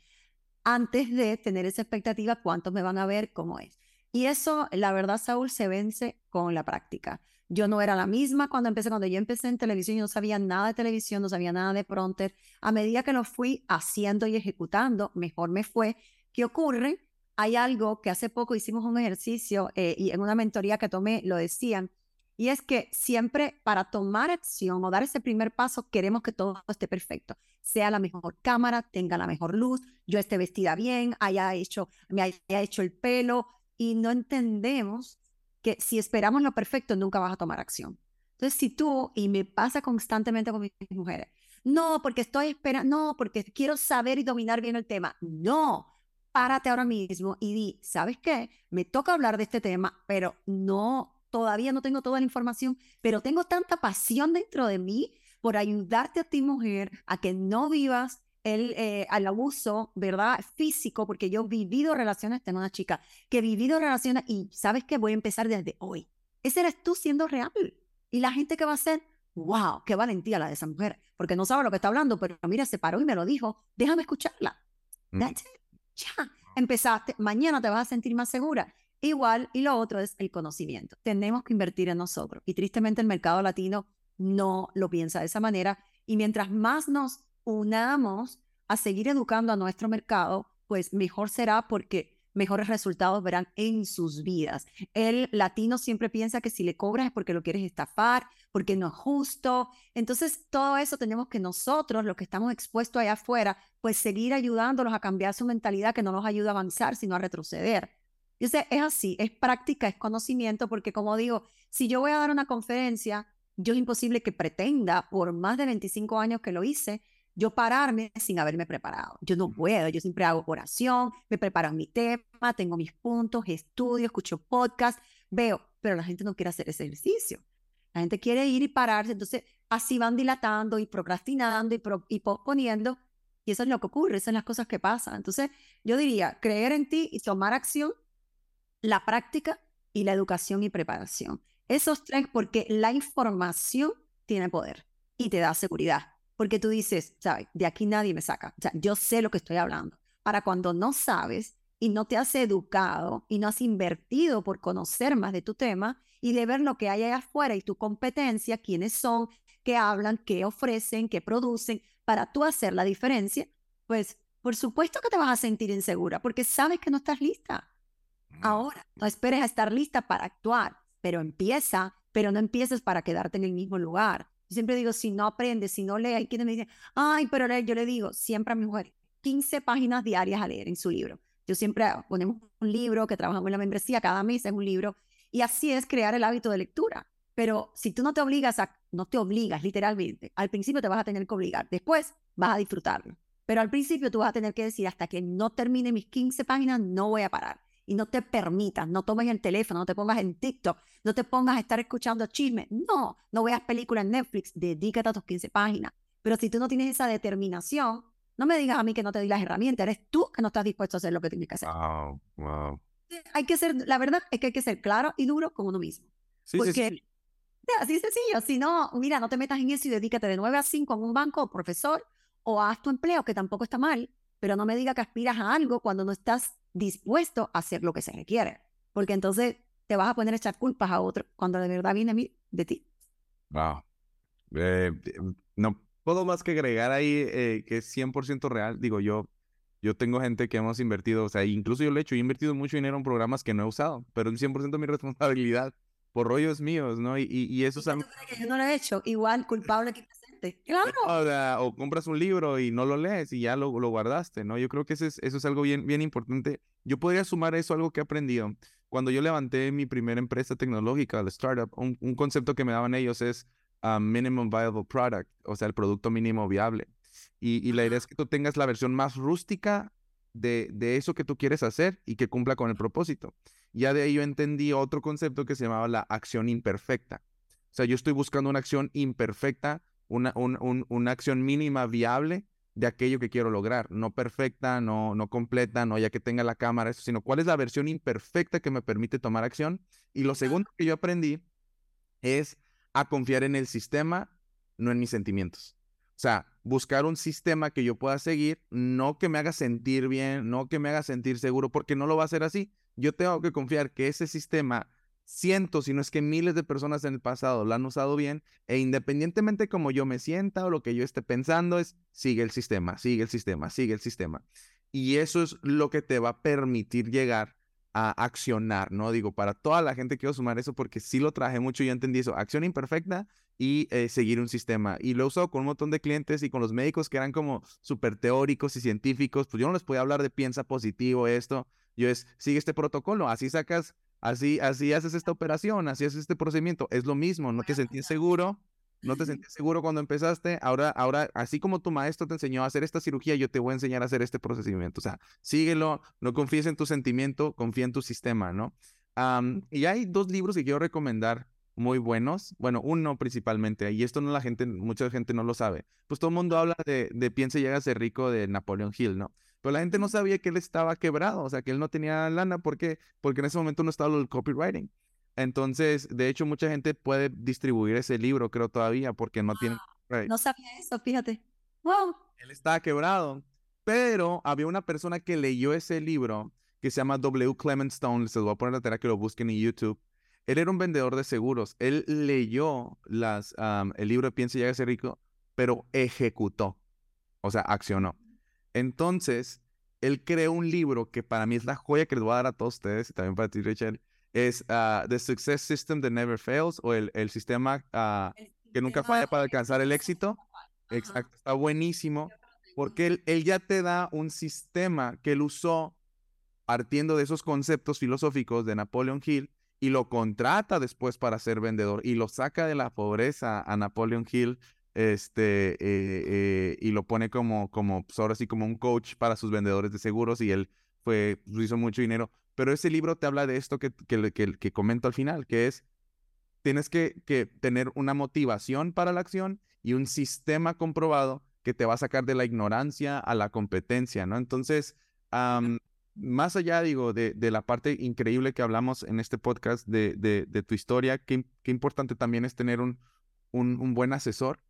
Antes de tener esa expectativa, cuántos me van a ver, cómo es. Y eso, la verdad, Saúl, se vence con la práctica. Yo no era la misma cuando empecé, cuando yo empecé en televisión, yo no sabía nada de televisión, no sabía nada de pronter. A medida que lo fui haciendo y ejecutando, mejor me fue. ¿Qué ocurre? Hay algo que hace poco hicimos un ejercicio eh, y en una mentoría que tomé lo decían, y es que siempre para tomar acción o dar ese primer paso queremos que todo esté perfecto, sea la mejor cámara, tenga la mejor luz, yo esté vestida bien, haya hecho, me haya hecho el pelo, y no entendemos que si esperamos lo perfecto, nunca vas a tomar acción. Entonces, si tú, y me pasa constantemente con mis mujeres, no, porque estoy esperando, no, porque quiero saber y dominar bien el tema. No, párate ahora mismo y di, ¿sabes qué? Me toca hablar de este tema, pero no, todavía no tengo toda la información, pero tengo tanta pasión dentro de mí por ayudarte a ti, mujer, a que no vivas el, eh, al abuso, ¿verdad? Físico, porque yo he vivido relaciones, tengo una chica que he vivido relaciones y sabes que voy a empezar desde hoy. Ese eres tú siendo real. Y la gente que va a ser, wow, qué valentía la de esa mujer, porque no sabe lo que está hablando, pero mira, se paró y me lo dijo, déjame escucharla. Mm. That's it. Ya, empezaste, mañana te vas a sentir más segura. Igual, y lo otro es el conocimiento. Tenemos que invertir en nosotros. Y tristemente el mercado latino no lo piensa de esa manera. Y mientras más nos unamos a seguir educando a nuestro mercado, pues mejor será porque mejores resultados verán en sus vidas. El latino siempre piensa que si le cobras es porque lo quieres estafar, porque no es justo. Entonces, todo eso tenemos que nosotros, los que estamos expuestos allá afuera, pues seguir ayudándolos a cambiar su mentalidad que no nos ayuda a avanzar, sino a retroceder. Entonces, es así, es práctica, es conocimiento, porque como digo, si yo voy a dar una conferencia, yo es imposible que pretenda, por más de 25 años que lo hice, yo pararme sin haberme preparado. Yo no puedo, yo siempre hago oración, me preparo mi tema, tengo mis puntos, estudio, escucho podcast, veo, pero la gente no quiere hacer ese ejercicio. La gente quiere ir y pararse, entonces así van dilatando y procrastinando y, y posponiendo, y eso es lo que ocurre, esas son las cosas que pasan. Entonces, yo diría, creer en ti y tomar acción, la práctica y la educación y preparación. Esos tres, porque la información tiene poder y te da seguridad porque tú dices, ¿sabes? De aquí nadie me saca. O sea, yo sé lo que estoy hablando. Para cuando no sabes y no te has educado y no has invertido por conocer más de tu tema y de ver lo que hay allá afuera y tu competencia, quiénes son, qué hablan, qué ofrecen, qué producen, para tú hacer la diferencia, pues por supuesto que te vas a sentir insegura porque sabes que no estás lista. Ahora, no esperes a estar lista para actuar, pero empieza, pero no empieces para quedarte en el mismo lugar. Yo siempre digo, si no aprendes, si no lees, hay quienes me dicen, ay, pero yo le digo siempre a mi mujer, 15 páginas diarias a leer en su libro. Yo siempre ponemos un libro que trabajamos en la membresía, cada mes es un libro, y así es crear el hábito de lectura. Pero si tú no te obligas a, no te obligas literalmente, al principio te vas a tener que obligar, después vas a disfrutarlo. Pero al principio tú vas a tener que decir, hasta que no termine mis 15 páginas, no voy a parar y no te permitas, no tomes el teléfono, no te pongas en TikTok, no te pongas a estar escuchando chismes. No, no veas películas en Netflix, dedícate a tus 15 páginas. Pero si tú no tienes esa determinación, no me digas a mí que no te doy las herramientas, eres tú que no estás dispuesto a hacer lo que tienes que hacer. Wow, wow. Hay que ser, la verdad es que hay que ser claro y duro con uno mismo. Sí, porque sí, sí. así sencillo, si no, mira, no te metas en eso y dedícate de 9 a 5 en un banco o profesor o haz tu empleo, que tampoco está mal, pero no me digas que aspiras a algo cuando no estás dispuesto a hacer lo que se requiere, porque entonces te vas a poner a echar culpas a otro cuando de verdad viene de ti. Wow. Eh, no puedo más que agregar ahí eh, que es 100% real. Digo, yo, yo tengo gente que hemos invertido, o sea, incluso yo le he hecho, he invertido mucho dinero en programas que no he usado, pero es 100% mi responsabilidad por rollos míos, ¿no? Y, y, eso es algo... Que yo no lo he hecho, igual culpable que Claro. O, compras un libro y no lo lees y ya lo, lo guardaste, ¿no? Yo creo que eso es, eso es algo bien, bien importante. Yo podría sumar eso algo que he aprendido. Cuando yo levanté mi primera empresa tecnológica, la startup, un, un concepto que me daban ellos es minimum viable product, o sea, el producto mínimo viable. Y, la idea es que tú tengas la versión más rústica de, de, eso que tú quieres hacer y que cumpla con el propósito. Ya de ahí yo entendí otro concepto que se llamaba la acción imperfecta. O sea, yo estoy buscando una acción imperfecta, una, una acción mínima viable de aquello que quiero lograr, no perfecta, no, no completa, no ya que tenga la cámara, eso, sino cuál es la versión imperfecta que me permite tomar acción. Y lo segundo que yo aprendí es a confiar en el sistema, no en mis sentimientos. O sea, buscar un sistema que yo pueda seguir, no que me haga sentir bien, no que me haga sentir seguro, porque no lo va a hacer así. Yo tengo que confiar que ese sistema cientos, si no es que miles de personas en el pasado lo han usado bien, e independientemente como yo me sienta o lo que yo esté pensando, es sigue el sistema, sigue el sistema, sigue el sistema. Y eso es lo que te va a permitir llegar a accionar, ¿no? Digo, para toda la gente quiero sumar eso porque sí lo traje mucho y entendí eso, acción imperfecta y eh, seguir un sistema. Y lo he usado con un montón de clientes y con los médicos que eran como súper teóricos y científicos, pues yo no les podía hablar de piensa positivo, esto, yo es, sigue este protocolo, así sacas Así, así haces esta operación, así haces este procedimiento. Es lo mismo, no te sentías seguro, no te sentías seguro cuando empezaste. Ahora, ahora, así como tu maestro te enseñó a hacer esta cirugía, yo te voy a enseñar a hacer este procedimiento. O sea, síguelo, no confíes en tu sentimiento, confía en tu sistema, ¿no? y hay dos libros que quiero recomendar muy buenos. Bueno, uno principalmente, y esto no la gente, mucha gente no lo sabe. Pues todo el mundo habla de, de Piense y ser rico de Napoleon Hill, ¿no? Pero la gente no sabía que él estaba quebrado, o sea, que él no tenía lana. ¿Por qué? Porque en ese momento no estaba el copywriting. Entonces, de hecho, mucha gente puede distribuir ese libro, creo todavía, porque no tiene... No sabía eso, fíjate. Wow. Él estaba quebrado, pero había una persona que leyó ese libro que se llama W. Clement Stone, les voy a poner la tarea que lo busquen en YouTube. Él era un vendedor de seguros. Él leyó las, el libro Piensa y ser rico, pero ejecutó, o sea, accionó. Entonces, él creó un libro que para mí es la joya que les voy a dar a todos ustedes y también para ti, Rachel. Es ah, The Success System That Never Fails o el, el sistema ah, que nunca falla para alcanzar el éxito. Exacto, está buenísimo porque él, él ya te da un sistema que él usó partiendo de esos conceptos filosóficos de Napoleon Hill y lo contrata después para ser vendedor y lo saca de la pobreza a Napoleon Hill este, eh, eh, y lo pone como, como, pues ahora sí, como un coach para sus vendedores de seguros y él fue, pues, hizo mucho dinero. Pero ese libro te habla de esto que, que, que, que comento al final, que es, tienes que, que tener una motivación para la acción y un sistema comprobado que te va a sacar de la ignorancia a la competencia, ¿no? Entonces, más allá, digo, de, de, la parte increíble que hablamos en este podcast de, de, de tu historia, qué, qué, importante también es tener un, un, un, buen asesor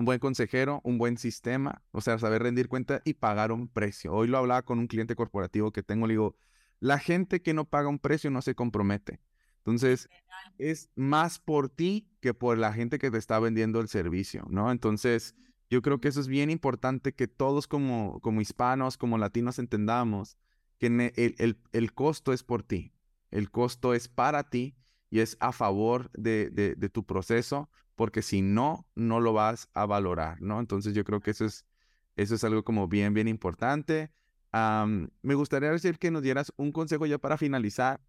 un buen consejero, un buen sistema, o sea, saber rendir cuenta y pagar un precio. Hoy lo hablaba con un cliente corporativo que tengo, le digo, la gente que no paga un precio no se compromete. Entonces, es más por ti que por la gente que te está vendiendo el servicio, ¿no? Entonces, yo creo que eso es bien importante que todos como, como hispanos, como latinos entendamos que el, el, el costo es por ti, el costo es para ti y es a favor de, de, de tu proceso, porque si no, no lo vas a valorar, ¿no? Entonces yo creo que eso es, eso es algo como bien, bien importante. me gustaría decir que nos dieras un consejo ya para finalizar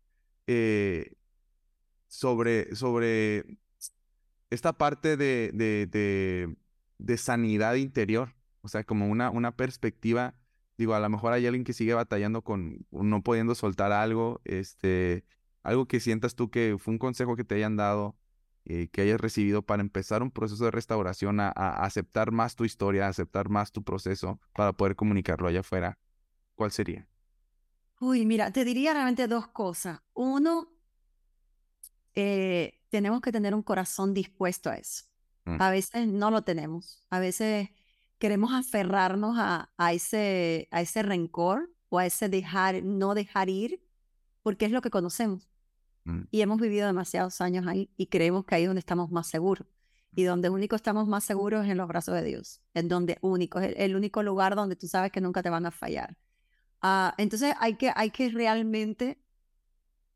eh, sobre, sobre esta parte de, de, de, sanidad interior, o sea, como una, una perspectiva, digo, a lo mejor hay alguien que sigue batallando con no pudiendo soltar algo, este, algo que sientas tú que fue un consejo que te hayan dado eh, que hayas recibido para empezar un proceso de restauración, a, aceptar más tu historia, a aceptar más tu proceso para poder comunicarlo allá afuera, ¿cuál sería? Uy, mira, te diría realmente dos cosas. Uno, eh, tenemos que tener un corazón dispuesto a eso. Mm. A veces no lo tenemos. A veces queremos aferrarnos a, a, ese, a ese rencor o a ese dejar, no dejar ir, porque es lo que conocemos. Mm. Y hemos vivido demasiados años ahí y creemos que ahí es donde estamos más seguros. Y donde único estamos más seguros es en los brazos de Dios. Es donde único, es el, único lugar donde tú sabes que nunca te van a fallar. Uh, entonces hay que, hay que realmente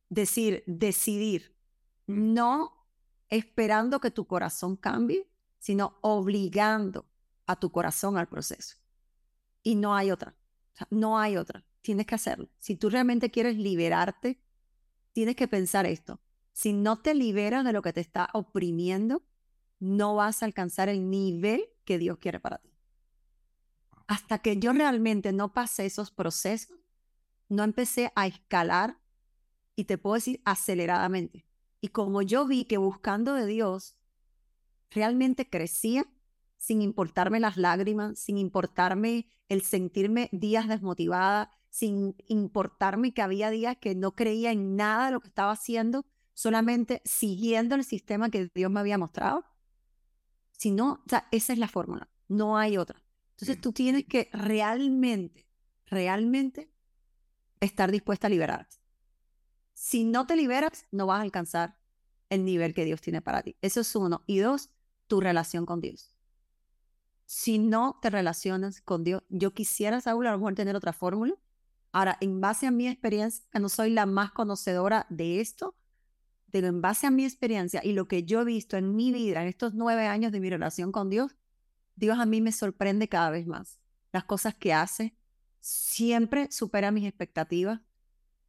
decir, decidir, no esperando que tu corazón cambie, sino obligando a tu corazón al proceso. Y no hay otra. no hay otra. Tienes que hacerlo. Si tú realmente quieres liberarte tienes que pensar esto. Si no te liberas de lo que te está oprimiendo, no vas a alcanzar el nivel que Dios quiere para ti. Hasta que yo realmente no pasé esos procesos, no empecé a escalar y te puedo decir aceleradamente. Y como yo vi que buscando de Dios realmente crecía, sin importarme las lágrimas, sin importarme el sentirme días desmotivada, sin importarme que había días que no creía en nada de lo que estaba haciendo, solamente siguiendo el sistema que Dios me había mostrado. Si no, o sea, esa es la fórmula, no hay otra. Entonces tú tienes que realmente, realmente estar dispuesta a liberarte. Si no te liberas, no vas a alcanzar el nivel que Dios tiene para ti. Eso es uno. Y dos, tu relación con Dios. Si no te relacionas con Dios, yo quisiera, Saúl, a lo mejor tener otra fórmula. Ahora, en base a mi experiencia, no soy la más conocedora de esto, pero en base a mi experiencia y lo que yo he visto en mi vida, en estos nueve años de mi relación con Dios, Dios a mí me sorprende cada vez más. Las cosas que hace siempre supera mis expectativas.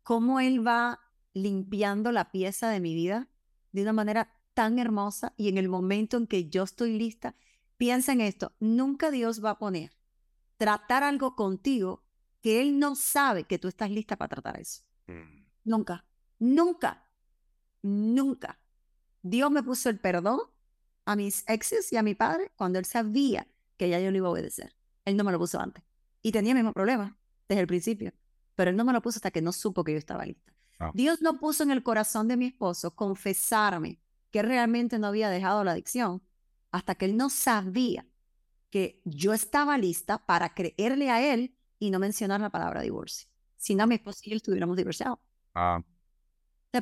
Cómo Él va limpiando la pieza de mi vida de una manera tan hermosa y en el momento en que yo estoy lista, piensa en esto, nunca Dios va a poner tratar algo contigo que Él no sabe que tú estás lista para tratar eso. Mm. Nunca, nunca, nunca. Dios me puso el perdón a mis exes y a mi padre cuando Él sabía que ya yo lo iba a obedecer. Él no me lo puso antes. Y tenía el mismo problema desde el principio, pero Él no me lo puso hasta que no supo que yo estaba lista. Ah. Dios no puso en el corazón de mi esposo confesarme que realmente no había dejado la adicción hasta que él no sabía que yo estaba lista para creerle a él y no mencionar la palabra divorcio. Si no, mi esposo y yo estuviéramos divorciados. Ah.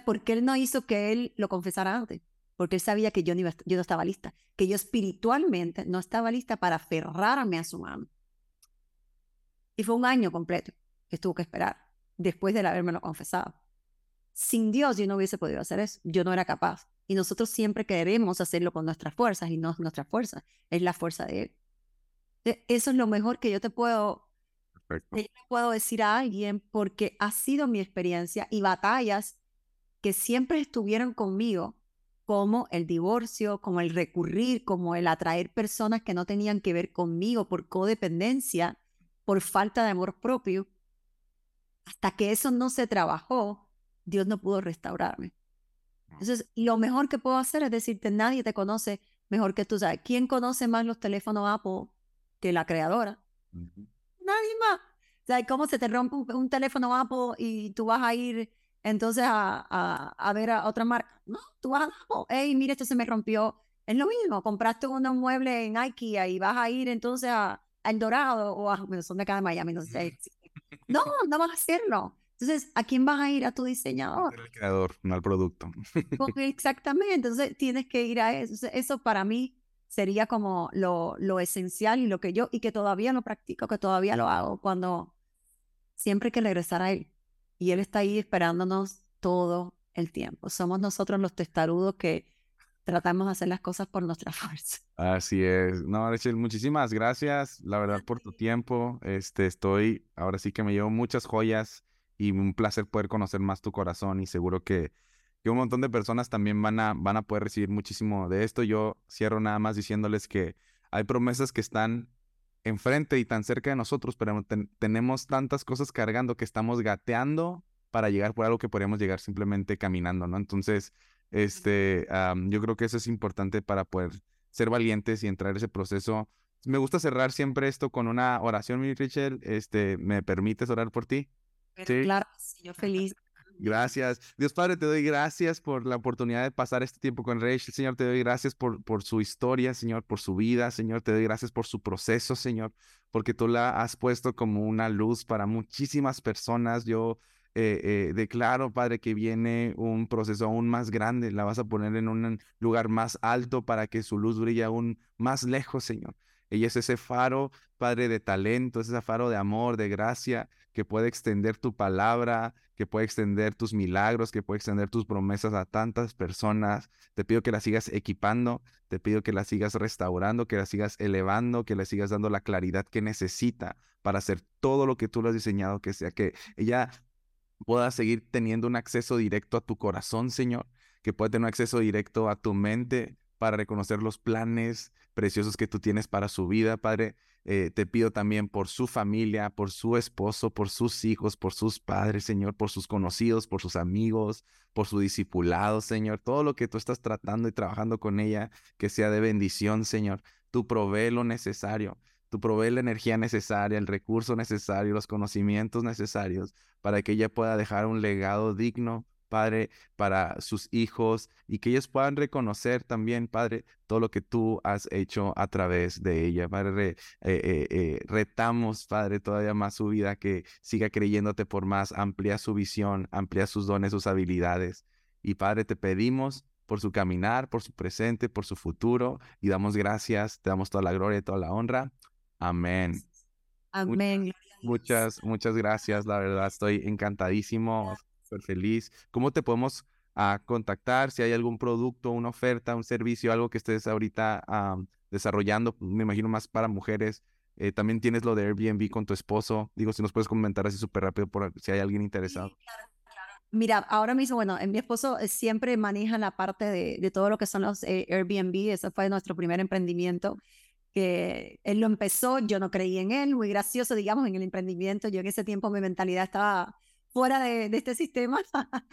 ¿Por qué él no hizo que él lo confesara antes? Porque él sabía que yo no, yo no estaba lista, que yo espiritualmente no estaba lista para aferrarme a su mano. Y fue un año completo que tuvo que esperar después de haberme lo confesado. Sin Dios yo no hubiese podido hacer eso. Yo no era capaz. Y nosotros siempre queremos hacerlo con nuestras fuerzas y no es nuestra fuerza, es la fuerza de Él. E, eso es lo mejor que yo te puedo, puedo decir a alguien porque ha sido mi experiencia y batallas que siempre estuvieron conmigo, como el divorcio, como el recurrir, como el atraer personas que no tenían que ver conmigo por codependencia, por falta de amor propio. Hasta que eso no se trabajó, Dios no pudo restaurarme. Entonces, lo mejor que puedo hacer es decirte, nadie te conoce mejor que tú. ¿Sabes? ¿Quién conoce más los teléfonos Apple que la creadora? Nadie más. O sea, ¿cómo se te rompe un, teléfono Apple y tú vas a ir entonces a, a, ver a otra marca? No, tú vas a Apple. Hey, mira, esto se me rompió. Es lo mismo, compraste unos muebles en IKEA y vas a ir entonces a, El Dorado o a, bueno, son de acá de Miami, no sé. No, no vas a hacerlo. Entonces, ¿a quién vas a ir? A tu diseñador. Al creador, no al producto. Exactamente, entonces tienes que ir a eso. Eso para mí sería como lo, lo esencial y lo que yo, y que todavía lo practico, que todavía lo hago cuando siempre hay que regresar a Él. Y Él está ahí esperándonos todo el tiempo. Somos nosotros los testarudos que tratamos de hacer las cosas por nuestra fuerza. Así es. No, Rachel, muchísimas gracias, la verdad, por tu tiempo. Este, estoy, ahora sí que me llevo muchas joyas y un placer poder conocer más tu corazón y seguro que, que un montón de personas también van a, van a poder recibir muchísimo de esto. Yo cierro nada más diciéndoles que hay promesas que están enfrente y tan cerca de nosotros, pero tenemos tantas cosas cargando que estamos gateando para llegar por algo que podríamos llegar simplemente caminando, ¿no? Entonces, este, yo creo que eso es importante para poder ser valientes y entrar en ese proceso. Me gusta cerrar siempre esto con una oración, mi Richel. Este, ¿me permites orar por ti? claro, yo feliz. Gracias. Dios Padre, te doy gracias por la oportunidad de pasar este tiempo con Rachel. Señor, te doy gracias por, por su historia, Señor, por su vida. Señor, te doy gracias por su proceso, Señor, porque tú la has puesto como una luz para muchísimas personas. Yo eh, eh, declaro, Padre, que viene un proceso aún más grande. La vas a poner en un lugar más alto para que su luz brille aún más lejos, Señor. Ella es ese faro, Padre, de talento, es ese faro de amor, de gracia, que puede extender tu palabra, que puede extender tus milagros, que puede extender tus promesas a tantas personas. Te pido que la sigas equipando, te pido que la sigas restaurando, que la sigas elevando, que le sigas dando la claridad que necesita para hacer todo lo que tú lo has diseñado, que sea que ella pueda seguir teniendo un acceso directo a tu corazón, Señor, que pueda tener un acceso directo a tu mente para reconocer los planes preciosos que tú tienes para su vida, Padre. Eh, te pido también por su familia, por su esposo, por sus hijos, por sus padres, Señor, por sus conocidos, por sus amigos, por su discipulado, Señor. Todo lo que tú estás tratando y trabajando con ella, que sea de bendición, Señor. Tú provee lo necesario. Tú provee la energía necesaria, el recurso necesario, los conocimientos necesarios para que ella pueda dejar un legado digno Padre, para sus hijos y que ellos puedan reconocer también, Padre, todo lo que tú has hecho a través de ella. Padre, eh, eh, eh, retamos, Padre, todavía más su vida, que siga creyéndote por más, amplía su visión, amplía sus dones, sus habilidades. Y Padre, te pedimos por su caminar, por su presente, por su futuro, y damos gracias, te damos toda la gloria y toda la honra. Amén. Amén. Muchas, muchas gracias, la verdad, estoy encantadísimo feliz. ¿Cómo te podemos ah, contactar? Si hay algún producto, una oferta, un servicio, algo que estés ahorita desarrollando, me imagino más para mujeres. Eh, también tienes lo de Airbnb con tu esposo. Digo, si nos puedes comentar así súper rápido por si hay alguien interesado. Mira, ahora mismo, bueno, mi esposo eh, siempre maneja la parte de, todo lo que son los eh, Airbnb. Ese fue nuestro primer emprendimiento que él lo empezó, yo no creí en él, muy gracioso, digamos, en el emprendimiento. Yo en ese tiempo mi mentalidad estaba fuera de, este sistema,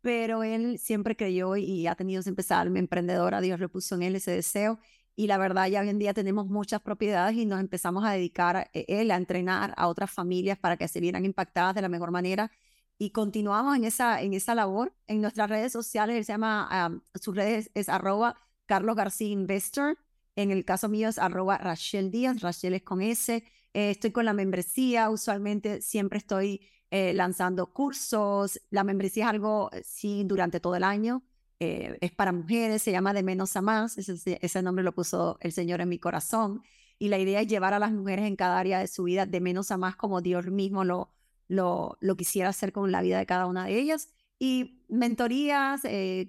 pero él siempre creyó y ha tenido siempre esa alma emprendedora, Dios le puso en él ese deseo y la verdad ya hoy en día tenemos muchas propiedades y nos empezamos a dedicar eh, él a entrenar a otras familias para que se vieran impactadas de la mejor manera y continuamos en esa, en esa labor. En nuestras redes sociales, él se llama, sus redes es arroba Carlos García Investor. En el caso mío es arroba Rachel Díaz, Rachel es con S. Eh, estoy con la membresía, usualmente siempre estoy eh, lanzando cursos. La membresía es algo, eh, sí, durante todo el año. Eh, es para mujeres, se llama De Menos a Más. Ese, nombre lo puso el Señor en mi corazón. Y la idea es llevar a las mujeres en cada área de su vida de menos a más como Dios mismo lo, lo, quisiera hacer con la vida de cada una de ellas. Y mentorías,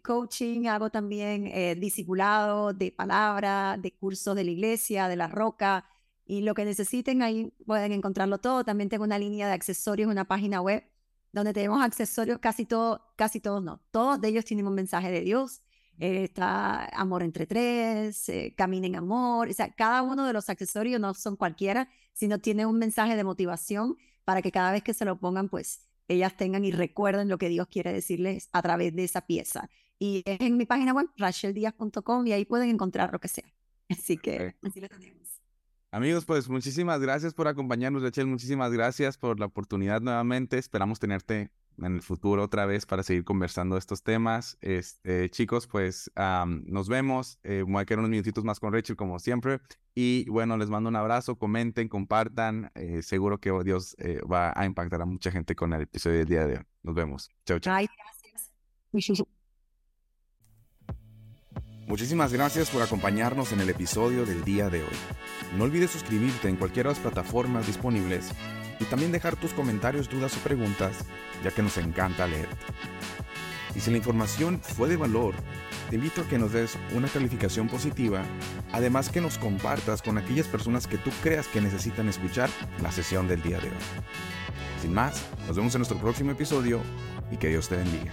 coaching, hago también discipulado de palabra, de cursos de la iglesia, de la roca, y lo que necesiten ahí pueden encontrarlo todo. También tengo una línea de accesorios, una página web donde tenemos accesorios, casi, todo, casi todos no, todos de ellos tienen un mensaje de Dios. Eh, está amor entre tres, eh, camina en amor, o sea, cada uno de los accesorios no son cualquiera, sino tiene un mensaje de motivación para que cada vez que se lo pongan, pues ellas tengan y recuerden lo que Dios quiere decirles a través de esa pieza. Y es en mi página web, racheldiaz.com, y ahí pueden encontrar lo que sea. Así que así lo tenemos. Amigos, pues muchísimas gracias por acompañarnos, Rachel. Muchísimas gracias por la oportunidad nuevamente. Esperamos tenerte en el futuro otra vez para seguir conversando estos temas. Este, chicos, pues nos vemos. Eh, voy a quedar unos minutitos más con Rachel, como siempre. Y bueno, les mando un abrazo, comenten, compartan. Eh, seguro que Dios eh, va a impactar a mucha gente con el episodio del día de hoy. Nos vemos. Chao, chao. Ay, gracias. Muchísimas gracias por acompañarnos en el episodio del día de hoy. No olvides suscribirte en cualquiera de las plataformas disponibles y también dejar tus comentarios, dudas o preguntas, ya que nos encanta leerte. Y si la información fue de valor, te invito a que nos des una calificación positiva, además que nos compartas con aquellas personas que tú creas que necesitan escuchar la sesión del día de hoy. Sin más, nos vemos en nuestro próximo episodio y que Dios te bendiga.